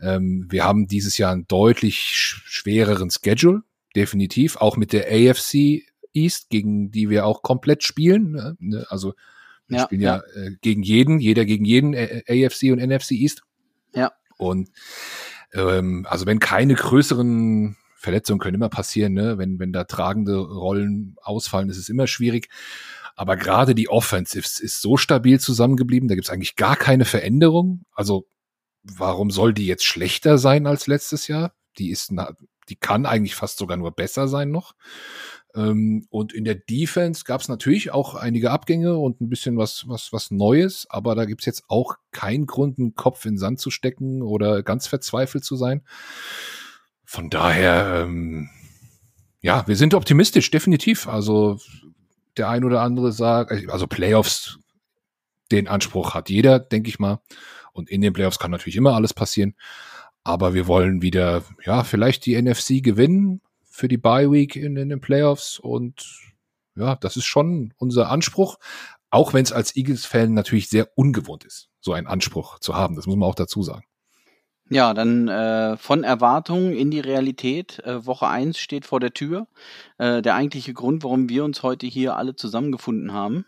Ähm, wir haben dieses Jahr einen deutlich schwereren Schedule, definitiv, auch mit der AFC East, gegen die wir auch komplett spielen. Ne also wir ja, spielen ja, ja äh, gegen jeden, jeder gegen jeden äh, AFC und NFC East. Ja. Und ähm, also wenn keine größeren Verletzungen können immer passieren, ne? wenn, wenn da tragende Rollen ausfallen, ist es immer schwierig. Aber gerade die Offense ist, ist so stabil zusammengeblieben, da gibt es eigentlich gar keine Veränderung. Also warum soll die jetzt schlechter sein als letztes Jahr? Die ist, die kann eigentlich fast sogar nur besser sein noch. Ähm, und in der Defense gab es natürlich auch einige Abgänge und ein bisschen was, was, was Neues, aber da gibt es jetzt auch keinen Grund, einen Kopf in den Sand zu stecken oder ganz verzweifelt zu sein. Von daher, ähm, ja, wir sind optimistisch, definitiv. Also der ein oder andere sagt, also Playoffs, den Anspruch hat jeder, denke ich mal. Und in den Playoffs kann natürlich immer alles passieren. Aber wir wollen wieder, ja, vielleicht die NFC gewinnen für die Bye Week in, in den Playoffs. Und ja, das ist schon unser Anspruch. Auch wenn es als Eagles-Fan natürlich sehr ungewohnt ist, so einen Anspruch zu haben. Das muss man auch dazu sagen. Ja, dann äh, von Erwartungen in die Realität. Äh, Woche 1 steht vor der Tür. Äh, der eigentliche Grund, warum wir uns heute hier alle zusammengefunden haben.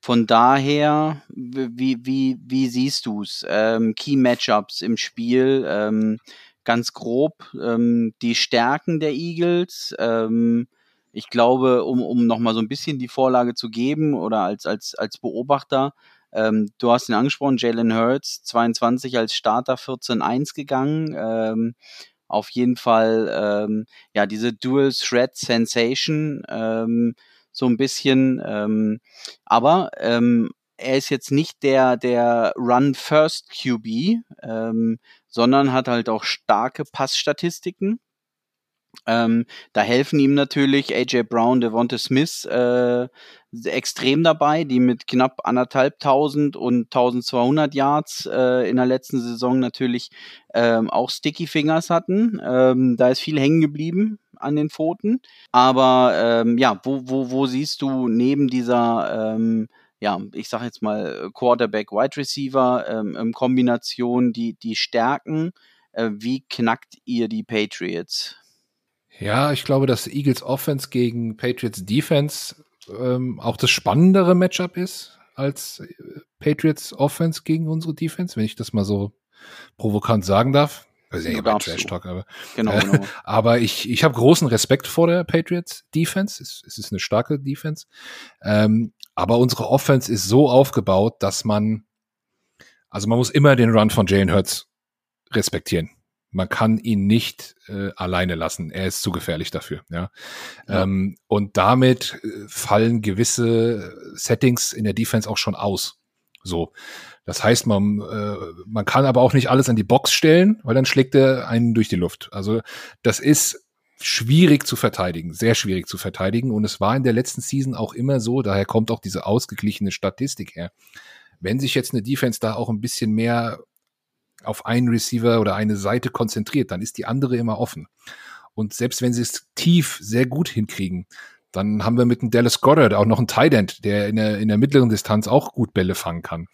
Von daher, wie, wie, wie siehst du es? Ähm, Key Matchups im Spiel, ähm, ganz grob, ähm, die Stärken der Eagles. Ähm, ich glaube, um, um nochmal so ein bisschen die Vorlage zu geben oder als, als, als Beobachter, ähm, du hast ihn angesprochen, Jalen Hurts, 22 als Starter, 14-1 gegangen. Ähm, auf jeden Fall, ähm, ja, diese Dual Threat Sensation, ähm, so ein bisschen. Ähm, aber ähm, er ist jetzt nicht der, der Run-First QB, ähm, sondern hat halt auch starke Passstatistiken. Ähm, da helfen ihm natürlich AJ Brown, Devonta Smith äh, extrem dabei, die mit knapp anderthalbtausend und 1200 Yards äh, in der letzten Saison natürlich ähm, auch Sticky Fingers hatten. Ähm, da ist viel hängen geblieben an den Pfoten. Aber ähm, ja, wo, wo, wo siehst du neben dieser, ähm, ja, ich sag jetzt mal Quarterback, Wide Receiver ähm, Kombination die, die Stärken? Äh, wie knackt ihr die Patriots? Ja, ich glaube, dass Eagles Offense gegen Patriots Defense ähm, auch das spannendere Matchup ist als äh, Patriots Offense gegen unsere Defense, wenn ich das mal so provokant sagen darf. Also ja, ja Trash Talk, aber, genau, äh, genau. [laughs] aber ich, ich habe großen Respekt vor der Patriots Defense. Es, es ist eine starke Defense. Ähm, aber unsere Offense ist so aufgebaut, dass man, also man muss immer den Run von Jalen Hurts respektieren. Man kann ihn nicht äh, alleine lassen. Er ist zu gefährlich dafür. Ja? ja. Ähm, und damit äh, fallen gewisse Settings in der Defense auch schon aus. So. Das heißt, man, äh, man kann aber auch nicht alles an die Box stellen, weil dann schlägt er einen durch die Luft. Also das ist schwierig zu verteidigen, sehr schwierig zu verteidigen. Und es war in der letzten Season auch immer so, daher kommt auch diese ausgeglichene Statistik her. Wenn sich jetzt eine Defense da auch ein bisschen mehr auf einen Receiver oder eine Seite konzentriert, dann ist die andere immer offen. Und selbst wenn sie es tief sehr gut hinkriegen, dann haben wir mit dem Dallas Goddard auch noch einen Tight End, der in der, in der mittleren Distanz auch gut Bälle fangen kann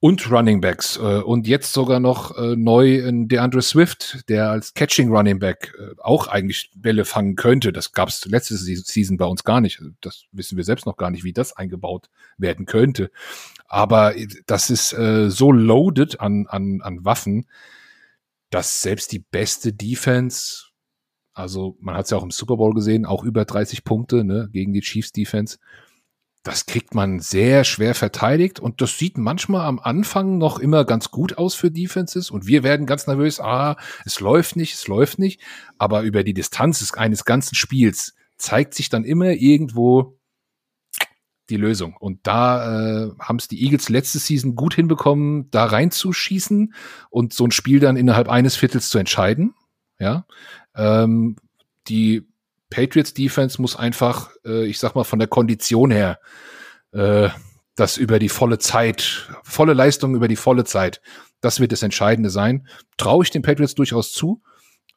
und Running Backs äh, und jetzt sogar noch äh, neu in DeAndre Swift, der als Catching Running Back äh, auch eigentlich Bälle fangen könnte. Das gab es letzte Season bei uns gar nicht. Das wissen wir selbst noch gar nicht, wie das eingebaut werden könnte. Aber das ist äh, so loaded an, an, an Waffen, dass selbst die beste Defense, also man hat es ja auch im Super Bowl gesehen, auch über 30 Punkte ne, gegen die Chiefs Defense, das kriegt man sehr schwer verteidigt und das sieht manchmal am Anfang noch immer ganz gut aus für Defenses und wir werden ganz nervös, ah, es läuft nicht, es läuft nicht, aber über die Distanz eines ganzen Spiels zeigt sich dann immer irgendwo die Lösung. Und da äh, haben es die Eagles letzte Season gut hinbekommen, da reinzuschießen und so ein Spiel dann innerhalb eines Viertels zu entscheiden. Ja, ähm, die Patriots Defense muss einfach, äh, ich sag mal, von der Kondition her, äh, das über die volle Zeit, volle Leistung über die volle Zeit, das wird das Entscheidende sein. Traue ich den Patriots durchaus zu,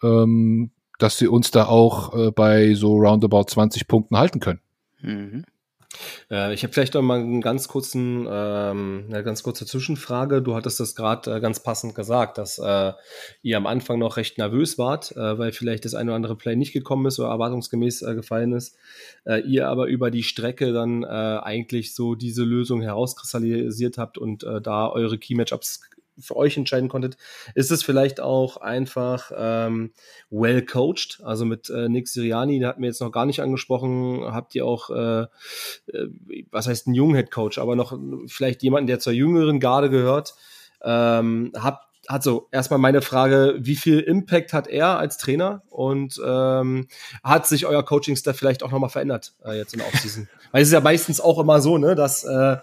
ähm, dass sie uns da auch äh, bei so roundabout 20 Punkten halten können. Mhm. Äh, ich habe vielleicht noch mal einen ganz kurzen, ähm, eine ganz kurze Zwischenfrage. Du hattest das gerade äh, ganz passend gesagt, dass äh, ihr am Anfang noch recht nervös wart, äh, weil vielleicht das eine oder andere Play nicht gekommen ist oder erwartungsgemäß äh, gefallen ist. Äh, ihr aber über die Strecke dann eigentlich so diese Lösung herauskristallisiert habt und da eure Key Matchups für euch entscheiden konntet, ist es vielleicht auch einfach ähm, well coached? Also mit äh, Nick Siriani, der hat mir jetzt noch gar nicht angesprochen, habt ihr auch, äh, äh, was heißt ein jungen Head Coach, aber noch vielleicht jemanden, der zur jüngeren Garde gehört. Ähm, habt also erstmal meine Frage, wie viel Impact hat er als Trainer und ähm, hat sich euer Coaching-Staff vielleicht auch nochmal verändert äh, jetzt in der Offseason? [laughs] Weil es ist ja meistens auch immer so, ne, dass äh,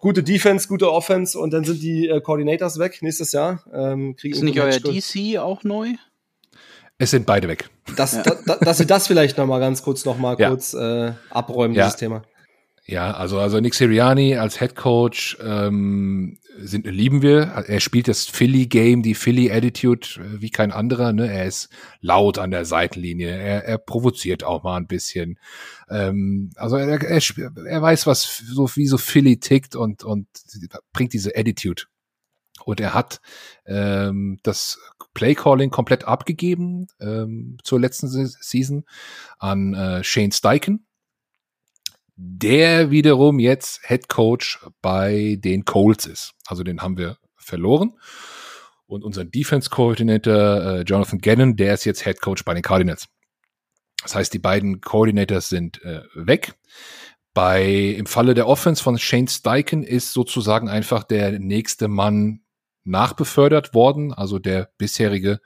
gute Defense, gute Offense und dann sind die äh, Coordinators weg nächstes Jahr. Ähm, kriegen ist nicht euer DC auch neu? Es sind beide weg. Das, da, da, dass wir das vielleicht nochmal ganz kurz nochmal ja. kurz äh, abräumen, ja. dieses Thema. Ja, also, also Nick Siriani als Head Coach ähm, sind, lieben wir. Er spielt das Philly-Game, die Philly-Attitude äh, wie kein anderer. Ne? Er ist laut an der Seitenlinie. Er, er provoziert auch mal ein bisschen. Ähm, also er, er, er weiß, was so wie so Philly tickt und, und bringt diese Attitude. Und er hat ähm, das Play-Calling komplett abgegeben ähm, zur letzten Season an äh, Shane Steichen der wiederum jetzt Head Coach bei den Colts ist. Also den haben wir verloren. Und unser Defense Coordinator äh, Jonathan Gannon, der ist jetzt Head Coach bei den Cardinals. Das heißt, die beiden Coordinators sind äh, weg. Bei im Falle der Offense von Shane Steichen ist sozusagen einfach der nächste Mann nachbefördert worden, also der bisherige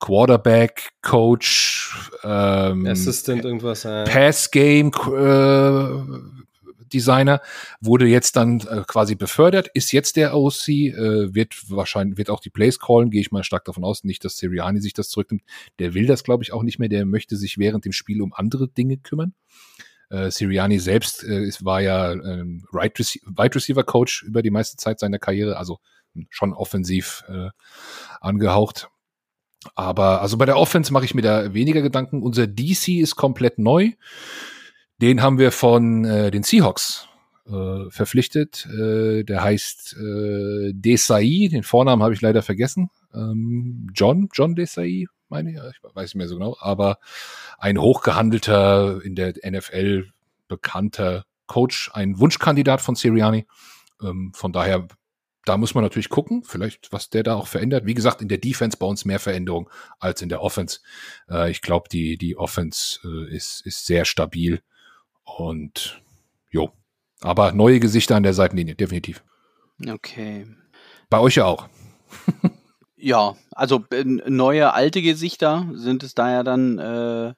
Quarterback, Coach, ähm, Assistant, irgendwas. Äh. Pass Game äh, Designer wurde jetzt dann äh, quasi befördert, ist jetzt der OC, äh, wird wahrscheinlich wird auch die Plays callen, gehe ich mal stark davon aus, nicht, dass Siriani sich das zurücknimmt. Der will das, glaube ich, auch nicht mehr. Der möchte sich während dem Spiel um andere Dinge kümmern. Äh, Siriani selbst äh, ist, war ja ähm, Right Rece Wide Receiver Coach über die meiste Zeit seiner Karriere, also schon offensiv äh, angehaucht. Aber also bei der Offense mache ich mir da weniger Gedanken. Unser DC ist komplett neu. Den haben wir von äh, den Seahawks äh, verpflichtet. Äh, der heißt äh, Desai. Den Vornamen habe ich leider vergessen. Ähm, John, John Desai, meine ich. Ich weiß nicht mehr so genau. Aber ein hochgehandelter, in der NFL bekannter Coach, ein Wunschkandidat von Siriani. Ähm, von daher da muss man natürlich gucken, vielleicht, was der da auch verändert. Wie gesagt, in der Defense bei uns mehr Veränderung als in der Offense. Äh, ich glaube, die, die Offense äh, ist, ist sehr stabil und jo. Aber neue Gesichter an der Seitenlinie, definitiv. Okay. Bei euch ja auch. [laughs] ja, also äh, neue, alte Gesichter sind es da ja dann äh,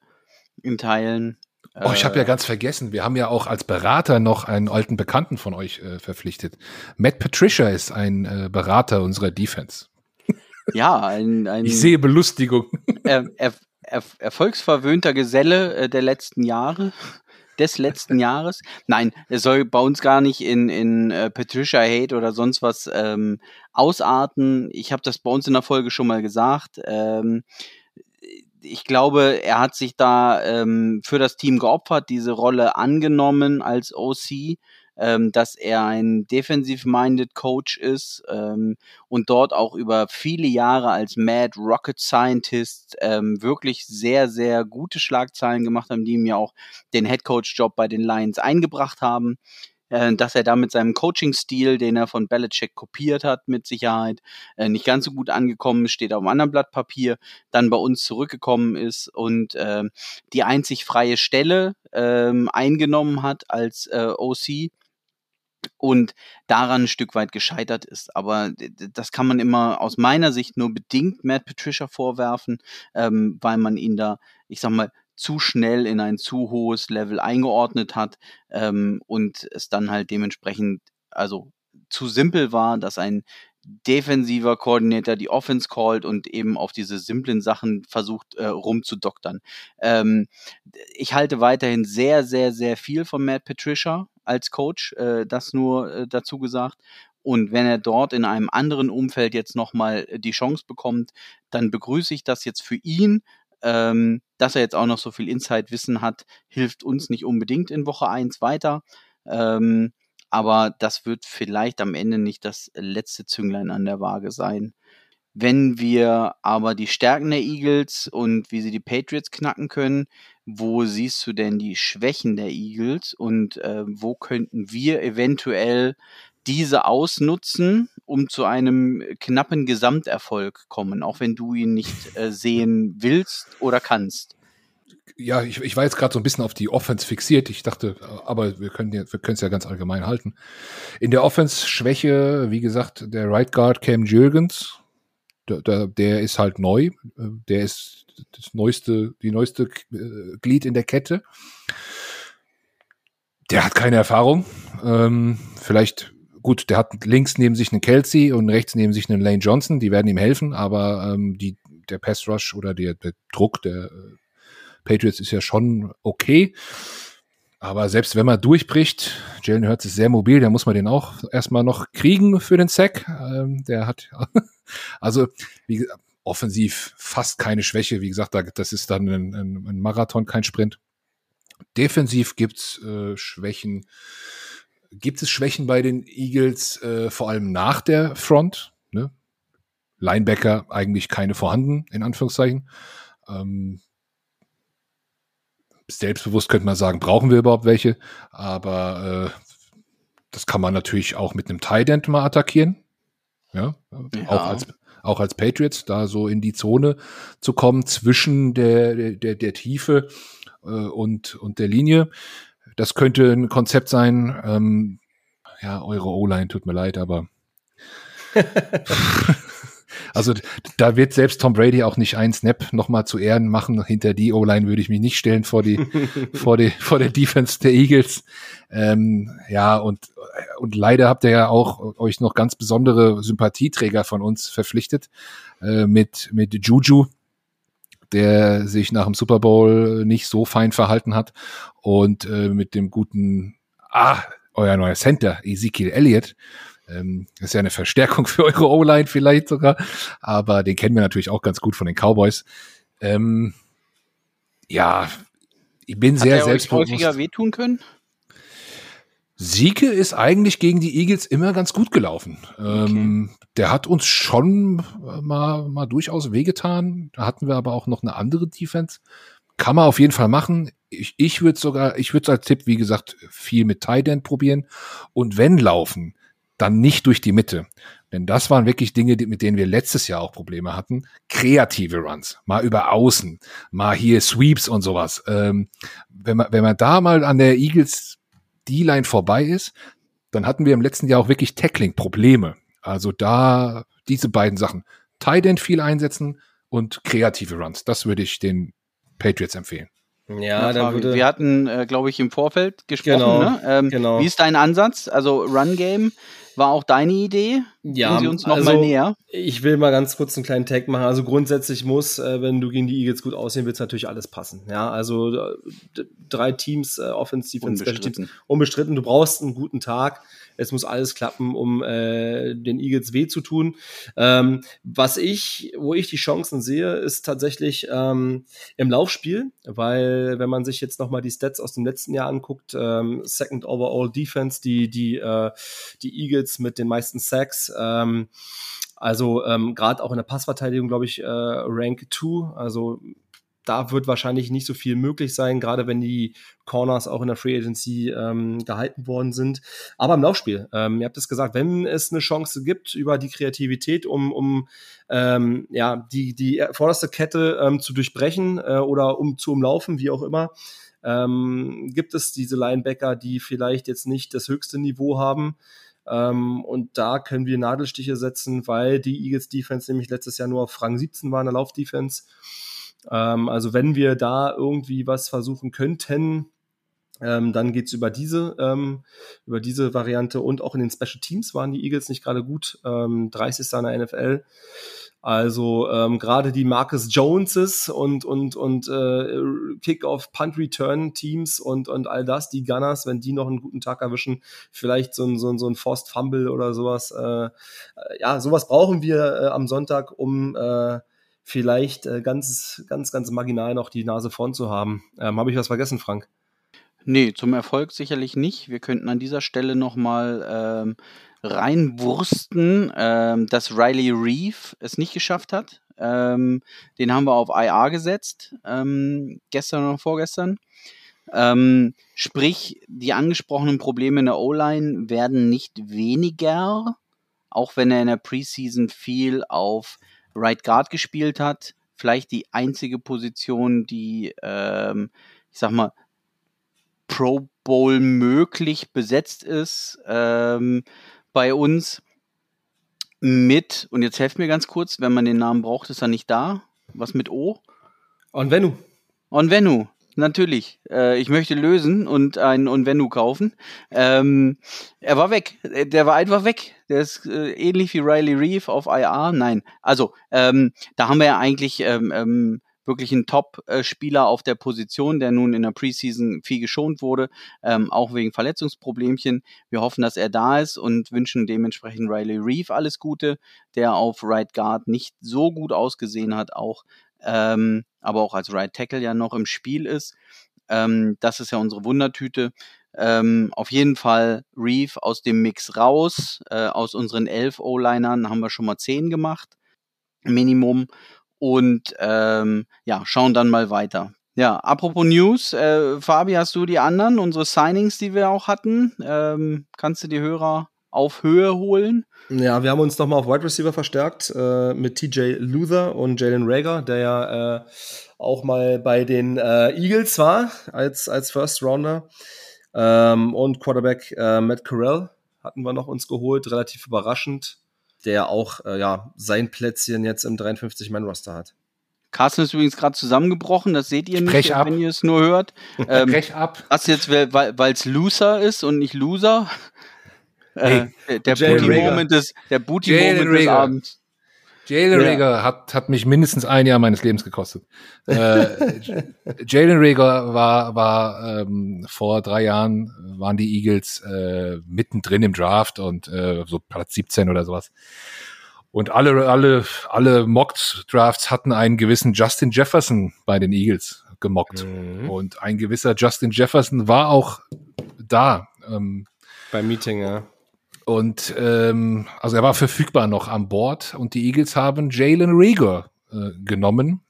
in Teilen. Oh, ich habe ja äh, ganz vergessen, wir haben ja auch als Berater noch einen alten Bekannten von euch äh, verpflichtet. Matt Patricia ist ein äh, Berater unserer Defense. [laughs] Ja, ein, ein Ich sehe Belustigung. [laughs] Er, er, er, erfolgsverwöhnter Geselle äh, der letzten Jahre des letzten Jahres. Nein, es soll bei uns gar nicht in, in äh, Patricia Hate oder sonst was ähm, ausarten. Ich habe das bei uns in der Folge schon mal gesagt. Ähm, ich glaube, er hat sich da ähm, für das Team geopfert, diese Rolle angenommen als OC, ähm, dass er ein defensive-minded Coach ist ähm, und dort auch über viele Jahre als Mad Rocket Scientist ähm, wirklich sehr, sehr gute Schlagzeilen gemacht haben, die ihm ja auch den Head Coach Job bei den Lions eingebracht haben. Äh, dass er da mit seinem Coaching-Stil, den er von Belichick kopiert hat, mit Sicherheit äh, nicht ganz so gut angekommen ist, steht auf einem anderen Blatt Papier, dann bei uns zurückgekommen ist und äh, die einzig freie Stelle äh, eingenommen hat als äh, OC und daran ein Stück weit gescheitert ist. Aber das kann man immer aus meiner Sicht nur bedingt Matt Patricia vorwerfen, ähm, weil man ihn da, ich sag mal, zu schnell in ein zu hohes Level eingeordnet hat ähm, und es dann halt dementsprechend also zu simpel war, dass ein defensiver Koordinator die Offense callt und eben auf diese simplen Sachen versucht äh, rumzudoktern. Ähm, ich halte weiterhin sehr, sehr, sehr viel von Matt Patricia als Coach, äh, das nur äh, dazu gesagt. Und wenn er dort in einem anderen Umfeld jetzt nochmal die Chance bekommt, dann begrüße ich das jetzt für ihn, ähm, dass er jetzt auch noch so viel Insight-Wissen hat, hilft uns nicht unbedingt in Woche 1 weiter. Ähm, aber das wird vielleicht am Ende nicht das letzte Zünglein an der Waage sein. Wenn wir aber die Stärken der Eagles und wie sie die Patriots knacken können, wo siehst du denn die Schwächen der Eagles und äh, wo könnten wir eventuell diese ausnutzen um zu einem knappen Gesamterfolg kommen, auch wenn du ihn nicht äh, sehen willst oder kannst? Ja, ich, ich war jetzt gerade so ein bisschen auf die Offense fixiert. Ich dachte, aber wir können wir können es ja ganz allgemein halten. In der Offense Schwäche, wie gesagt, der Right Guard Cam Jürgens, der, der, der ist halt neu. Der ist das neueste, die neueste äh, Glied in der Kette. Der hat keine Erfahrung. Ähm, vielleicht gut, der hat links neben sich einen Kelsey und rechts neben sich einen Lane Johnson, die werden ihm helfen, aber ähm, die, der Pass Rush oder der, der Druck der äh, Patriots ist ja schon okay. Aber selbst wenn man durchbricht, Jalen Hurts ist sehr mobil, da muss man den auch erstmal noch kriegen für den Sack. Ähm, der hat, [laughs] also, wie gesagt, offensiv fast keine Schwäche. Wie gesagt, das ist dann ein, ein, ein Marathon, kein Sprint. Defensiv gibt's äh, Schwächen. Gibt es Schwächen bei den Eagles, äh, vor allem nach der Front? Ne? Linebacker eigentlich keine vorhanden, in Anführungszeichen. Ähm, selbstbewusst könnte man sagen, brauchen wir überhaupt welche, aber äh, das kann man natürlich auch mit einem Tight End mal attackieren. Ja, ja. auch als auch als Patriots da so in die Zone zu kommen zwischen der der der Tiefe äh, und und der Linie. Das könnte ein Konzept sein. Ähm, ja, eure O-Line tut mir leid, aber [laughs] Also da wird selbst Tom Brady auch nicht einen Snap nochmal zu Ehren machen. Hinter die O-Line würde ich mich nicht stellen vor die, [laughs] vor die, vor der Defense der Eagles. Ähm, ja, und, und leider habt ihr ja auch euch noch ganz besondere Sympathieträger von uns verpflichtet, äh, mit, mit Juju, der sich nach dem Super Bowl nicht so fein verhalten hat und äh, mit dem guten, ah, euer neuer Center, Ezekiel Elliott, ähm, das ist ja eine Verstärkung [laughs] für eure O-Line vielleicht sogar, aber den kennen wir natürlich auch ganz gut von den Cowboys. Ähm, ja, ich bin Hat sehr er selbstbewusst. häufiger wehtun können? Sieke ist eigentlich gegen die Eagles immer ganz gut gelaufen. Ähm, okay. der hat uns schon mal, mal durchaus wehgetan. Da hatten wir aber auch noch eine andere Defense. Kann man auf jeden Fall machen. Ich, ich würde sogar, ich würde als Tipp, wie gesagt, viel mit Tight End probieren. Und wenn laufen, dann nicht durch die Mitte. Denn das waren wirklich Dinge, die, mit denen wir letztes Jahr auch Probleme hatten. Kreative Runs, mal über Außen, mal hier Sweeps und sowas. Ähm, wenn, man, wenn man da mal an der Eagles D-Line vorbei ist, dann hatten wir im letzten Jahr auch wirklich Tackling-Probleme. Also da diese beiden Sachen. Tight End viel einsetzen und kreative Runs. Das würde ich den Patriots empfehlen. Ja, dann würde wir hatten, äh, glaube ich, im Vorfeld gesprochen. Genau, ne? ähm, genau. Wie ist dein Ansatz? Also Run Game war auch deine Idee? Ja, Bringen Sie uns noch also, mal näher. Ich will mal ganz kurz einen kleinen Tag machen. Also grundsätzlich muss, äh, wenn du gegen die Eagles gut aussehen willst, natürlich alles passen. Ja, also äh, drei Teams, äh, Offense, Defense, unbestritten. unbestritten. Du brauchst einen guten Tag. Es muss alles klappen, um äh, den Eagles weh zu tun. Ähm, was ich, wo ich die Chancen sehe, ist tatsächlich ähm, im Laufspiel, weil wenn man sich jetzt noch mal die Stats aus dem letzten Jahr anguckt, ähm, Second Overall Defense, die die äh, die Eagles mit den meisten Sacks. Ähm, also ähm, gerade auch in der Passverteidigung, glaube ich, äh, Rank 2. Also da wird wahrscheinlich nicht so viel möglich sein, gerade wenn die Corners auch in der Free Agency ähm, gehalten worden sind. Aber im Laufspiel, ähm, ihr habt es gesagt, wenn es eine Chance gibt über die Kreativität, um, um ähm, ja, die, die vorderste Kette ähm, zu durchbrechen äh, oder um zu umlaufen, wie auch immer, ähm, gibt es diese Linebacker, die vielleicht jetzt nicht das höchste Niveau haben. Ähm, und da können wir Nadelstiche setzen, weil die Eagles Defense nämlich letztes Jahr nur auf Rang 17 war in der Laufdefense. Ähm, also wenn wir da irgendwie was versuchen könnten, ähm, dann geht's über diese, ähm, über diese Variante und auch in den Special Teams waren die Eagles nicht gerade gut. Ähm, 30. in der NFL. Also ähm, gerade die Marcus Joneses und und und äh, Kickoff, Punt Return Teams und und all das, die Gunners, wenn die noch einen guten Tag erwischen, vielleicht so ein so ein, so ein Forced Fumble oder sowas. Äh, ja, sowas brauchen wir äh, am Sonntag, um äh, vielleicht äh, ganz, ganz, ganz marginal noch die Nase vorn zu haben. Ähm, Habe ich was vergessen, Frank? Nee, zum Erfolg sicherlich nicht. Wir könnten an dieser Stelle nochmal ähm, reinwursten, ähm, dass Riley Reeve es nicht geschafft hat. Ähm, den haben wir auf IA gesetzt, ähm, gestern oder vorgestern. Ähm, sprich, die angesprochenen Probleme in der O-Line werden nicht weniger, auch wenn er in der Preseason viel auf Right Guard gespielt hat. Vielleicht die einzige Position, die, ähm, ich sag mal, Pro Bowl möglich besetzt ist ähm, bei uns mit, und jetzt helft mir ganz kurz, wenn man den Namen braucht, ist er nicht da. Was mit O? Onvenu. Onvenu, natürlich. Äh, ich möchte lösen und einen Onvenu kaufen. Ähm, er war weg. Der war einfach weg. Der ist äh, ähnlich wie Riley Reeve auf IR. Nein. Also, ähm, da haben wir ja eigentlich ähm, ähm wirklich ein Top-Spieler auf der Position, der nun in der Preseason viel geschont wurde, ähm, auch wegen Verletzungsproblemchen. Wir hoffen, dass er da ist und wünschen dementsprechend Riley Reeve alles Gute, der auf Right Guard nicht so gut ausgesehen hat, auch ähm, aber auch als Right Tackle ja noch im Spiel ist. Ähm, das ist ja unsere Wundertüte. Ähm, auf jeden Fall Reeve aus dem Mix raus. Äh, aus unseren elf O-Linern haben wir schon mal zehn gemacht. Minimum und ähm, ja, schauen dann mal weiter. Ja, apropos News, äh, Fabi, hast du die anderen, unsere Signings, die wir auch hatten? Ähm, kannst du die Hörer auf Höhe holen? Ja, wir haben uns nochmal auf Wide Receiver verstärkt äh, mit TJ Luther und Jalen Rager, der ja äh, auch mal bei den äh, Eagles war als, als First Rounder. Ähm, und Quarterback äh, Matt Corral hatten wir noch uns geholt, relativ überraschend der auch äh, ja, sein Plätzchen jetzt im 53-Man-Roster hat. Carsten ist übrigens gerade zusammengebrochen, das seht ihr nicht, ab. wenn ihr es nur hört. Ähm, Brech ab. Das jetzt, weil es Loser ist und nicht Loser. Äh, der Booty-Moment des, der Booty des Abends. Jalen ja. Rager hat, hat mich mindestens ein Jahr meines Lebens gekostet. äh, [laughs] Jalen Rager war, war ähm, vor drei Jahren, waren die Eagles äh, mittendrin im Draft und äh, so Platz 17 oder sowas. Und alle, alle, alle Mocked-Drafts hatten einen gewissen Justin Jefferson bei den Eagles gemockt. Mhm. Und ein gewisser Justin Jefferson war auch da. Ähm, Beim Meeting, ja. Und ähm, also er war verfügbar noch an Bord und die Eagles haben Jalen Rager äh, genommen.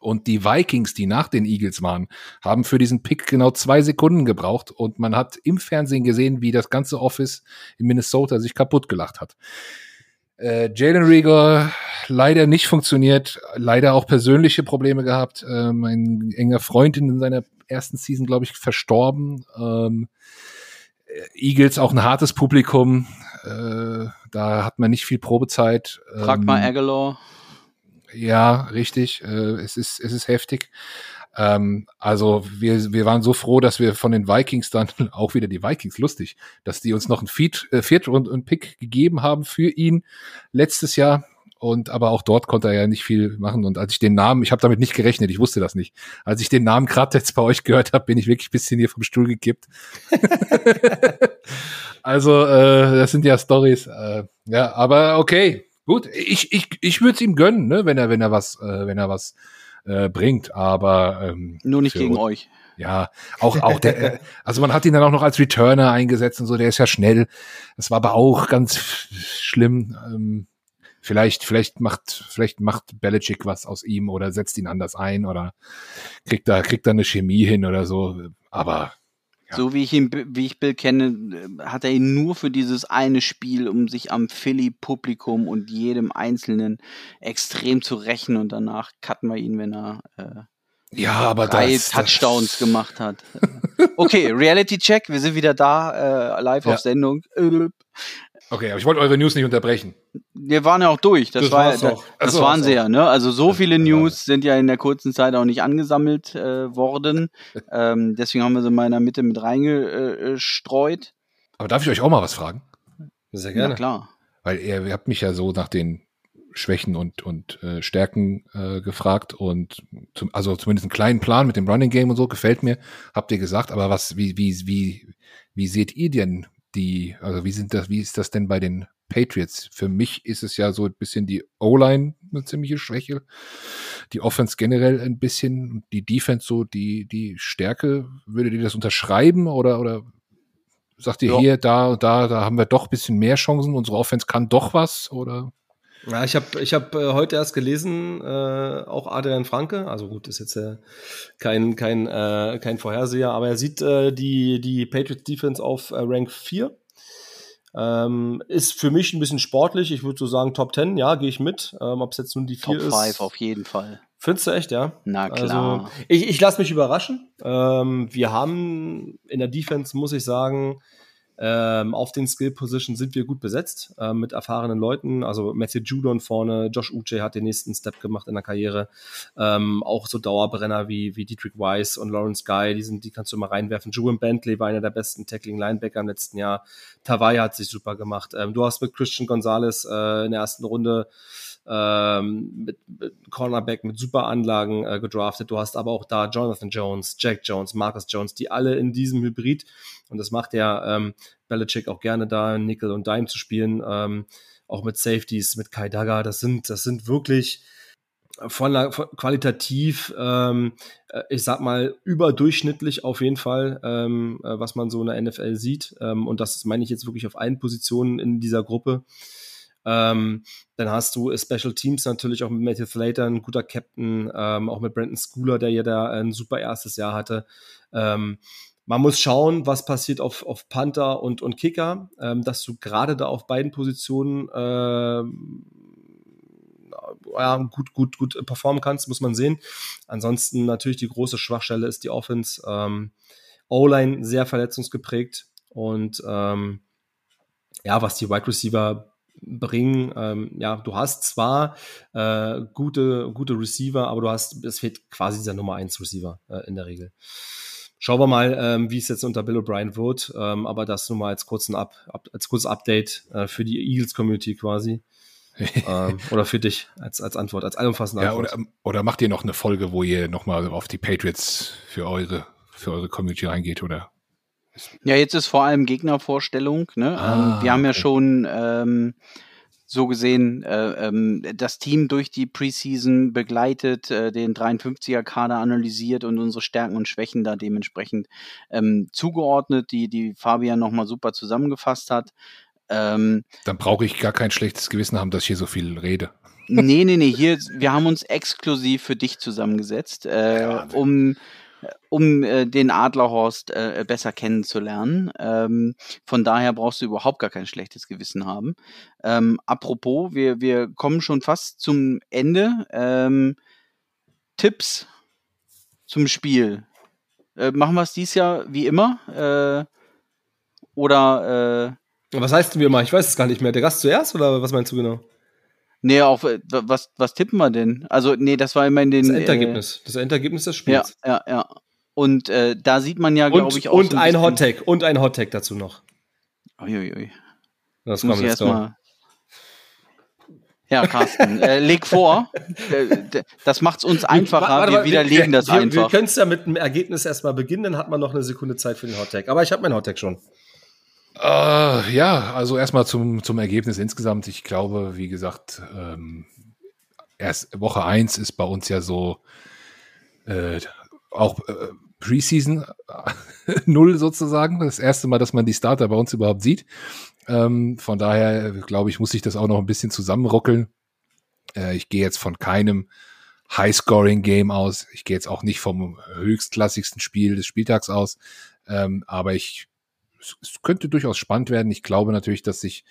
Und die Vikings, die nach den Eagles waren, haben für diesen Pick genau zwei Sekunden gebraucht und man hat im Fernsehen gesehen, wie das ganze Office in Minnesota sich kaputt gelacht hat. Äh, Jalen Rieger leider nicht funktioniert, leider auch persönliche Probleme gehabt. Äh, mein enger Freund in seiner ersten Season, glaube ich, verstorben. Ähm, Eagles auch ein hartes Publikum. Äh, da hat man nicht viel Probezeit. Frag ähm, mal Aguilar. Ja, richtig. Äh, es ist es ist heftig. Ähm, also wir, wir waren so froh, dass wir von den Vikings dann [laughs] auch wieder die Vikings, lustig, dass die uns noch ein Feed, äh, Viert und, und Pick gegeben haben für ihn letztes Jahr. Und aber auch dort konnte er ja nicht viel machen. Und als ich den Namen, ich habe damit nicht gerechnet, ich wusste das nicht. Als ich den Namen gerade jetzt bei euch gehört habe, bin ich wirklich bisschen hier vom Stuhl gekippt. [laughs] also, äh, das sind ja Stories. Äh, ja, aber okay, gut. Ich, ich, ich würde es ihm gönnen, ne, wenn er, wenn er was, äh, wenn er was äh, bringt. Aber ähm, nur nicht gegen euch. Ja, auch, auch der, äh, [laughs] also man hat ihn dann auch noch als Returner eingesetzt und so, der ist ja schnell. Das war aber auch ganz schlimm. Ähm, Vielleicht, vielleicht macht, vielleicht macht Belichick was aus ihm oder setzt ihn anders ein oder kriegt da, kriegt da eine Chemie hin oder so. Aber. So wie ich ihn, wie ich Bill kenne, hat er ihn nur für dieses eine Spiel, um sich am Philly-Publikum und jedem Einzelnen extrem zu rächen und danach cutten wir ihn, wenn er äh, ja, aber drei das, Touchdowns das gemacht hat. okay, Reality Check, wir sind wieder da, äh, live ja. auf Sendung. Okay, aber ich wollte eure News nicht unterbrechen. Wir waren ja auch durch. Das, das war das, das so, waren sie ja. Ne? Also so viele News sind ja in der kurzen Zeit auch nicht angesammelt äh, worden. [laughs] ähm, deswegen haben wir sie mal in der Mitte mit reingestreut. Aber darf ich euch auch mal was fragen? Sehr gerne. Ja, klar. Weil ihr, ihr habt mich ja so nach den Schwächen und, und äh, Stärken äh, gefragt und zum, also zumindest einen kleinen Plan mit dem Running Game und so gefällt mir, habt ihr gesagt. Aber was, wie, wie, wie, wie seht ihr denn die, also wie sind das, wie ist das denn bei den Patriots? Für mich ist es ja so ein bisschen die O-Line eine ziemliche Schwäche, die Offense generell ein bisschen, die Defense so die, die Stärke. Würdet ihr das unterschreiben oder, oder sagt ihr ja. hier, da und da, da haben wir doch ein bisschen mehr Chancen, unsere Offense kann doch was oder? Ja, ich habe ich hab, äh, heute erst gelesen, äh, auch Adrian Franke, also gut, ist jetzt äh, kein, kein, äh, kein Vorherseher, aber er sieht äh, die, die Patriots Defense auf äh, Rank 4. Ähm, ist für mich ein bisschen sportlich. Ich würde so sagen, Top 10, ja, gehe ich mit. Ähm, Ob es jetzt nun die vier Top ist. Top 5 auf jeden Fall. Findest du echt, ja? Na klar. Also, ich ich lasse mich überraschen. Ähm, wir haben in der Defense, muss ich sagen, ähm, auf den Skill Position sind wir gut besetzt äh, mit erfahrenen Leuten. Also Matthew Judon vorne, Josh Uche hat den nächsten Step gemacht in der Karriere. Ähm, auch so Dauerbrenner wie, wie Dietrich Weiss und Lawrence Guy, die, sind, die kannst du mal reinwerfen. Julian Bentley war einer der besten Tackling Linebacker im letzten Jahr. Tawai hat sich super gemacht. Ähm, du hast mit Christian Gonzalez äh, in der ersten Runde ähm, mit, mit Cornerback mit super Anlagen äh, gedraftet. Du hast aber auch da Jonathan Jones, Jack Jones, Marcus Jones, die alle in diesem Hybrid und das macht ja ähm, Belichick auch gerne da, Nickel und Dime zu spielen, ähm, auch mit Safeties, mit Kai Dagger. Das sind, das sind wirklich von, von qualitativ, ähm, äh, ich sag mal, überdurchschnittlich auf jeden Fall, ähm, äh, was man so in der NFL sieht. Ähm, und das meine ich jetzt wirklich auf allen Positionen in dieser Gruppe. Ähm, dann hast du Special Teams natürlich auch mit Matthew Slater, ein guter Captain, ähm, auch mit Brandon Schooler, der ja da ein super erstes Jahr hatte. Ähm, man muss schauen, was passiert auf, auf Panther und, und Kicker, ähm, dass du gerade da auf beiden Positionen ähm, ja, gut, gut, gut performen kannst, muss man sehen. Ansonsten natürlich die große Schwachstelle ist die Offense. Ähm, O-Line sehr verletzungsgeprägt und ähm, ja, was die Wide Receiver bringen. Ähm, ja, du hast zwar äh, gute, gute Receiver, aber du hast, es fehlt quasi dieser Nummer 1 Receiver äh, in der Regel. Schauen wir mal, ähm, wie es jetzt unter Bill O'Brien wird, ähm, aber das nur mal als, kurzen Up, Up, als kurzes Update äh, für die Eagles-Community quasi. [laughs] ähm, oder für dich als, als Antwort, als allumfassende Antwort. Ja, oder, oder macht ihr noch eine Folge, wo ihr nochmal auf die Patriots für eure, für eure Community reingeht, oder? Ja, jetzt ist vor allem Gegnervorstellung. Ne? Ah, ähm, wir haben ja schon ähm, so gesehen äh, ähm, das Team durch die Preseason begleitet, äh, den 53er-Kader analysiert und unsere Stärken und Schwächen da dementsprechend ähm, zugeordnet, die, die Fabian nochmal super zusammengefasst hat. Ähm, Dann brauche ich gar kein schlechtes Gewissen haben, dass ich hier so viel rede. Nee, nee, nee, hier, wir haben uns exklusiv für dich zusammengesetzt, äh, ja, um um äh, den Adlerhorst äh, besser kennenzulernen. Ähm, von daher brauchst du überhaupt gar kein schlechtes Gewissen haben. Ähm, apropos, wir, wir kommen schon fast zum Ende. Ähm, Tipps zum Spiel. Äh, machen wir es dieses Jahr wie immer? Äh, oder äh, was heißt wie immer? Ich weiß es gar nicht mehr. Der Gast zuerst oder was meinst du genau? Nee, auch äh, was, was tippen wir denn? Also, nee, das war immer in den. Das Endergebnis. Äh, das Endergebnis des Spiels. Ja, ja, ja. Und äh, da sieht man ja, glaube ich, auch. Und so ein, ein Hottag. Und ein Hottag dazu noch. Uiuiui. Das muss ich erstmal. Ja, Carsten, äh, leg vor. [laughs] Äh, das macht es uns einfacher. Warte, warte, wir widerlegen wir, das wir, einfach. Wir können es ja mit dem Ergebnis erstmal beginnen, dann hat man noch eine Sekunde Zeit für den Hottag. Aber ich habe meinen Hottag schon. Uh, ja, also erstmal zum, zum Ergebnis insgesamt. Ich glaube, wie gesagt, ähm, erst Woche 1 ist bei uns ja so äh, auch äh, Preseason [laughs] null sozusagen. Das erste Mal, dass man die Starter bei uns überhaupt sieht. Ähm, von daher, glaube ich, muss ich das auch noch ein bisschen zusammenruckeln. Äh, ich gehe jetzt von keinem High-Scoring-Game aus. Ich gehe jetzt auch nicht vom höchstklassigsten Spiel des Spieltags aus. Ähm, aber ich es könnte durchaus spannend werden. Ich glaube natürlich, dass sich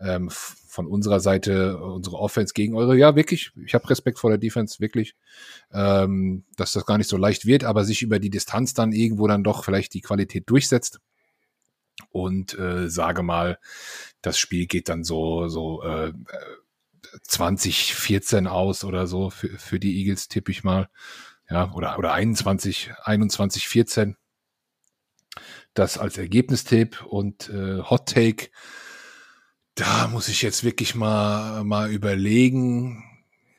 ähm, von unserer Seite unsere Offense gegen eure, ja wirklich, ich habe Respekt vor der Defense, wirklich, ähm, dass das gar nicht so leicht wird, aber sich über die Distanz dann irgendwo dann doch vielleicht die Qualität durchsetzt. Und äh, sage mal, das Spiel geht dann so, so äh, 2014 aus oder so für, für die Eagles, tippe ich mal. Ja, oder, oder 21, 21, 14 das als Ergebnistipp und äh, Hot Take. Da muss ich jetzt wirklich mal, mal überlegen.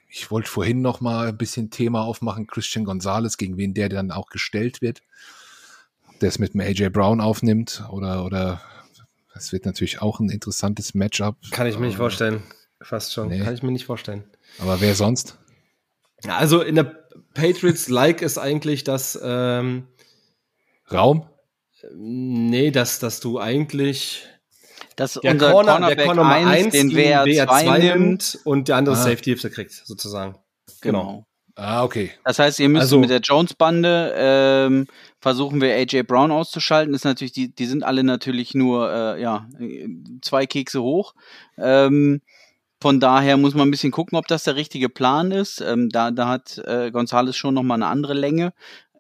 Ich wollte vorhin noch mal ein bisschen Thema aufmachen. Christian Gonzalez, gegen wen der dann auch gestellt wird. Der es mit dem AJ Brown aufnimmt oder, oder, das wird natürlich auch ein interessantes Matchup. Kann ich mir nicht vorstellen. Fast schon. Nee. Kann ich mir nicht vorstellen. Aber wer sonst? Also in der Patriots-like ist eigentlich das, ähm, Raum? Nee, dass, dass du eigentlich dass der unser Corner, Cornerback der Corner 1 den WR2, WR2 nimmt und der andere ah. Safety Hilfe kriegt, sozusagen. Genau. genau. Ah, okay. Das heißt, ihr müsst also, mit der Jones-Bande ähm, versuchen wir AJ Brown auszuschalten. Ist natürlich, die, die sind alle natürlich nur äh, ja, zwei Kekse hoch. Ähm, von daher muss man ein bisschen gucken, ob das der richtige Plan ist. Ähm, da, da hat äh, Gonzales schon nochmal eine andere Länge.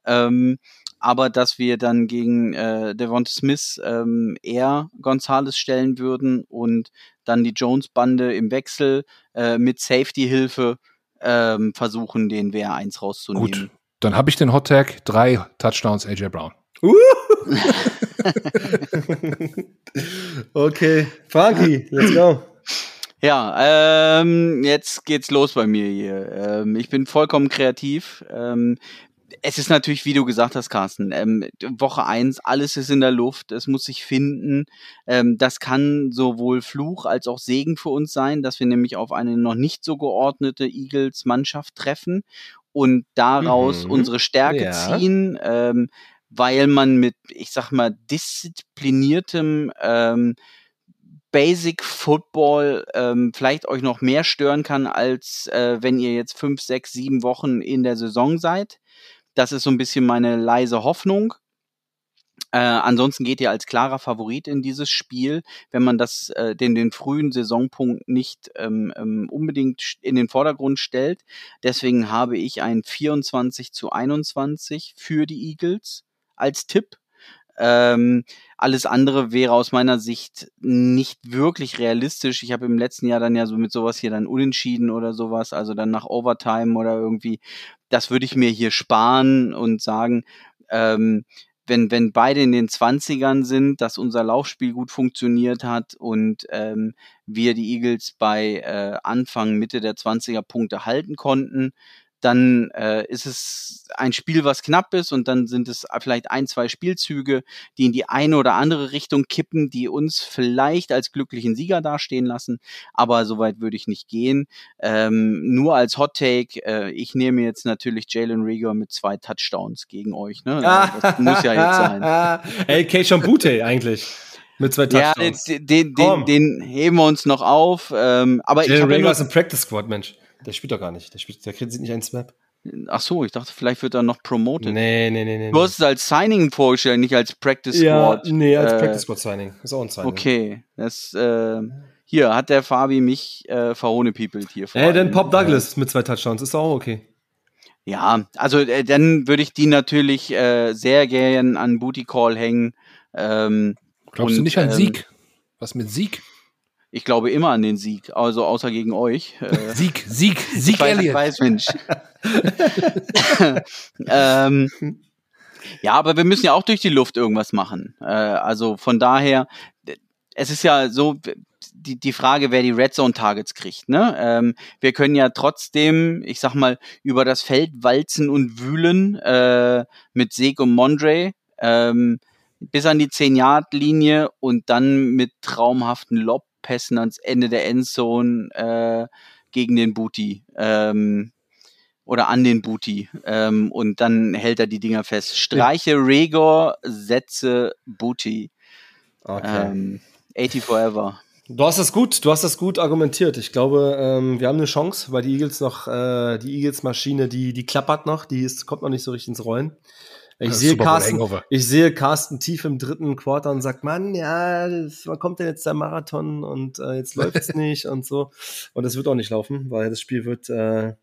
Ähm, aber dass wir dann gegen äh, Devonta Smith ähm, eher Gonzales stellen würden und dann die Jones-Bande im Wechsel äh, mit Safety-Hilfe ähm, versuchen, den WR1 rauszunehmen. Gut, dann habe ich den Hot Tag, drei Touchdowns AJ Brown. Uh! [laughs] okay, Frankie, let's go. Ja, ähm, jetzt geht's los bei mir hier. Ähm, ich bin vollkommen kreativ. Ähm, es ist natürlich, wie du gesagt hast, Carsten, ähm, Woche eins, alles ist in der Luft, es muss sich finden. Ähm, das kann sowohl Fluch als auch Segen für uns sein, dass wir nämlich auf eine noch nicht so geordnete Eagles-Mannschaft treffen und daraus mhm. unsere Stärke ja. ziehen, ähm, weil man mit, ich sag mal, diszipliniertem ähm, Basic Football ähm, vielleicht euch noch mehr stören kann, als äh, wenn ihr jetzt fünf, sechs, sieben Wochen in der Saison seid. Das ist so ein bisschen meine leise Hoffnung. Äh, ansonsten geht ihr als klarer Favorit in dieses Spiel, wenn man das äh, den, den frühen Saisonpunkt nicht ähm, ähm, unbedingt in den Vordergrund stellt. Deswegen habe ich ein 24 zu 21 für die Eagles als Tipp. Ähm, alles andere wäre aus meiner Sicht nicht wirklich realistisch. Ich habe im letzten Jahr dann ja so mit sowas hier dann unentschieden oder sowas, also dann nach Overtime oder irgendwie. Das würde ich mir hier sparen und sagen, ähm, wenn, wenn beide in den Zwanzigern sind, dass unser Laufspiel gut funktioniert hat und ähm, wir die Eagles bei äh, Anfang, Mitte der 20er Punkte halten konnten, dann äh, ist es ein Spiel, was knapp ist und dann sind es vielleicht ein, zwei Spielzüge, die in die eine oder andere Richtung kippen, die uns vielleicht als glücklichen Sieger dastehen lassen. Aber soweit würde ich nicht gehen. Ähm, nur als Hot Take, äh, ich nehme jetzt natürlich Jalen Rieger mit zwei Touchdowns gegen euch. Ne? [laughs] Das muss ja jetzt sein. [laughs] Ey, Keishon Bute eigentlich. Mit zwei Touchdowns. Ja, den, den, den, den, heben wir uns noch auf. Ähm, aber Jalen Rieger ist ein Practice Squad, Mensch. Der spielt doch gar nicht. Der, spielt, der kriegt nicht einen Snap. Ach so, ich dachte, vielleicht wird er noch promoted. Nee, nee, nee, nee. Du hast es als Signing vorgestellt, nicht als Practice Squad. Ja, nee, als äh, Practice Squad Signing. Ist auch ein Signing. Okay, das, äh, hier hat der Fabi mich äh, verhohnepiepelt hier. Ey, dann Pop Douglas mit zwei Touchdowns, ist auch okay. Ja, also äh, dann würde ich die natürlich äh, sehr gern an Booty Call hängen. Ähm, Glaubst und, du nicht an ähm, Sieg? Was mit Sieg? Ich glaube immer an den Sieg, also außer gegen euch. Äh, Sieg, Sieg, Sieg, weiß, Elliot. Weiß, Mensch. [laughs] ähm, ja, aber wir müssen ja auch durch die Luft irgendwas machen. Äh, also von daher, es ist ja so, die, die Frage, wer die Red Zone Targets kriegt. Ne? Ähm, wir können ja trotzdem, ich sag mal, über das Feld walzen und wühlen äh, mit Seg und Mondre ähm, bis an die 10-Yard-Linie und dann mit traumhaften Lob Pässen ans Ende der Endzone äh, gegen den Booty ähm, oder an den Booty ähm, und dann hält er die Dinger fest. Streiche ja. Regor, setze Booty. Okay. Ähm, 80 Forever. Du hast das gut, du hast das gut argumentiert. Ich glaube, ähm, wir haben eine Chance, weil die Eagles noch, äh, die Eagles-Maschine, die, die klappert noch, die ist, kommt noch nicht so richtig ins Rollen. Ich sehe, Carsten, ich sehe Carsten tief im dritten Quarter und sagt, Mann, ja, das, wann kommt denn jetzt der Marathon und äh, jetzt [laughs] läuft es nicht und so. Und das wird auch nicht laufen, weil das Spiel wird äh,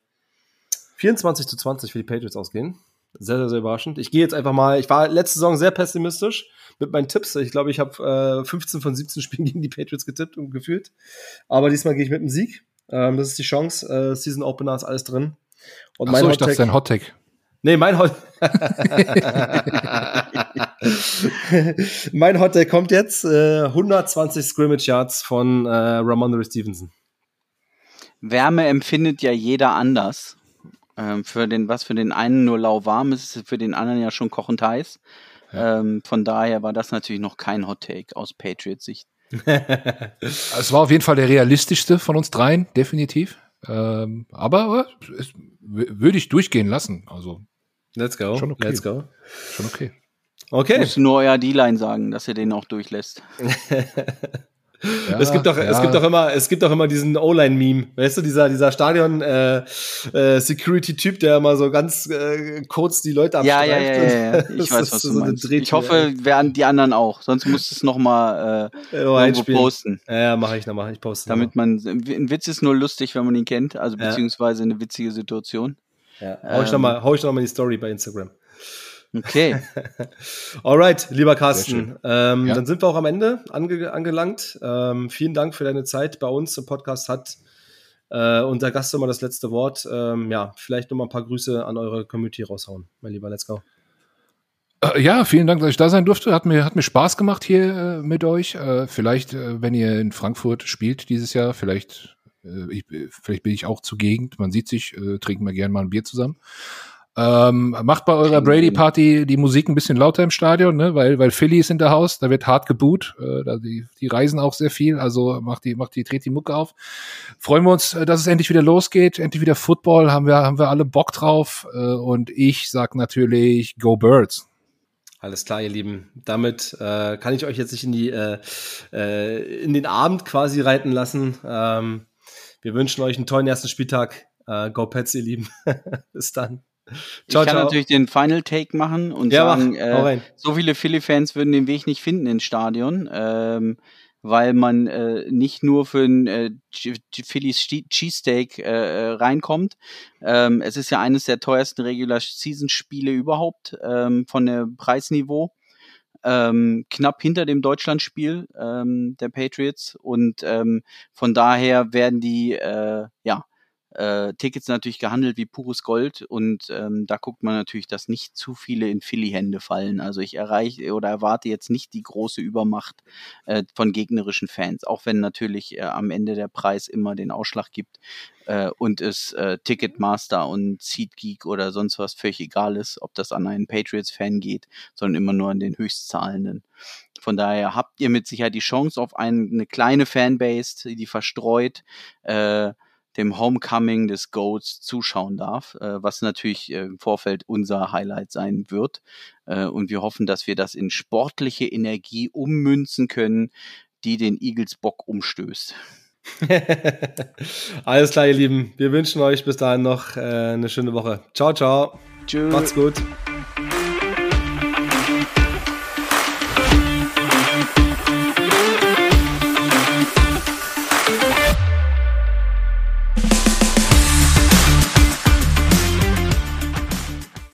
24 zu 20 für die Patriots ausgehen. Sehr, sehr, sehr überraschend. Ich gehe jetzt einfach mal, ich war letzte Saison sehr pessimistisch mit meinen Tipps. Ich glaube, ich habe äh, 15 von 17 [laughs] Spielen gegen die Patriots getippt und gefühlt. Aber diesmal gehe ich mit einem Sieg. Ähm, das ist die Chance. Äh, Season Opener ist alles drin. Und Ach mein so, ich dachte, dein Hot Take. Nee, mein Hot [laughs] Mein Hot Take kommt jetzt. Äh, 120 Scrimmage Yards von äh, Ramondre Stevenson. Wärme empfindet ja jeder anders. Ähm, für den, was für den einen nur lauwarm ist, ist für den anderen ja schon kochend heiß. Ja. Ähm, von daher war das natürlich noch kein Hot Take aus Patriots Sicht. [laughs] es war auf jeden Fall der realistischste von uns dreien, definitiv. Ähm, aber äh, würde ich durchgehen lassen. Also Let's go. Schon okay. Let's go. Schon okay. Okay. Muss nur euer D-Line sagen, dass ihr den auch durchlässt. [laughs] Ja, es gibt doch, ja. es gibt doch immer, es gibt doch immer diesen O-Line-Meme, weißt du, dieser, dieser Stadion-Security-Typ, äh, äh, der immer so ganz äh, kurz die Leute abstreift. Ja, ja, ja, ja, [laughs] ja. ich weiß, was du so meinst. Ich hoffe, werden die anderen auch, sonst musst du es nochmal äh, irgendwo posten. Ja, ja mache ich, dann mache ich posten. Damit man, ein Witz ist nur lustig, wenn man ihn kennt, also beziehungsweise eine witzige Situation. Ja, hau ich ähm, nochmal, hau ich nochmal die Story bei Instagram. Okay. [laughs] Alright, lieber Carsten. Ähm, ja. Dann sind wir auch am Ende ange angelangt. Ähm, vielen Dank für deine Zeit bei uns im Podcast. Hat äh, unser Gast immer das letzte Wort. Ähm, ja, vielleicht nochmal ein paar Grüße an eure Community raushauen, mein Lieber. Let's go. Äh, ja, vielen Dank, dass ich da sein durfte. Hat mir, hat mir Spaß gemacht hier äh, mit euch. Äh, vielleicht, äh, wenn ihr in Frankfurt spielt dieses Jahr, vielleicht, ich, vielleicht bin ich auch zur Gegend. Man sieht sich, trinken wir gerne mal ein Bier zusammen. Ähm, macht bei eurer Brady Party die Musik ein bisschen lauter im Stadion, ne? weil, weil Philly ist in der Haus, da wird hart geboot, äh, da die, die reisen auch sehr viel, also macht die, macht die, dreht die Mucke auf. Freuen wir uns, äh, dass es endlich wieder losgeht, endlich wieder Football, haben wir, haben wir alle Bock drauf äh, und ich sag natürlich Go Birds. Alles klar, ihr Lieben. Damit äh, kann ich euch jetzt nicht in die äh, äh, in den Abend quasi reiten lassen. Ähm, wir wünschen euch einen tollen ersten Spieltag. Äh, go Pets, ihr Lieben. [laughs] Bis dann. Ciao, ich kann ciao. natürlich den Final Take machen und ja, sagen, äh, so viele Philly-Fans würden den Weg nicht finden ins Stadion, ähm, weil man äh, nicht nur für ein äh, Phillies Cheesesteak äh, äh, reinkommt. Ähm, es ist ja eines der teuersten Regular-Season-Spiele überhaupt ähm, von der Preisniveau. Ähm, knapp hinter dem Deutschlandspiel ähm, der Patriots. Und ähm, von daher werden die äh, ja äh, Tickets natürlich gehandelt wie pures Gold und ähm, da guckt man natürlich, dass nicht zu viele in Philly-Hände fallen. Also ich erreiche oder erwarte jetzt nicht die große Übermacht äh, von gegnerischen Fans, auch wenn natürlich äh, am Ende der Preis immer den Ausschlag gibt äh, und es äh, Ticketmaster und SeatGeek oder sonst was völlig egal ist, ob das an einen Patriots-Fan geht, sondern immer nur an den Höchstzahlenden. Von daher habt ihr mit Sicherheit die Chance auf eine, eine kleine Fanbase, die verstreut äh, dem Homecoming des Goats zuschauen darf, äh, was natürlich äh, im Vorfeld unser Highlight sein wird. Äh, und wir hoffen, dass wir das in sportliche Energie ummünzen können, die den Eagles Bock umstößt. [laughs] Alles klar, ihr Lieben. Wir wünschen euch bis dahin noch äh, eine schöne Woche. Ciao, ciao. Tschüss. Macht's gut.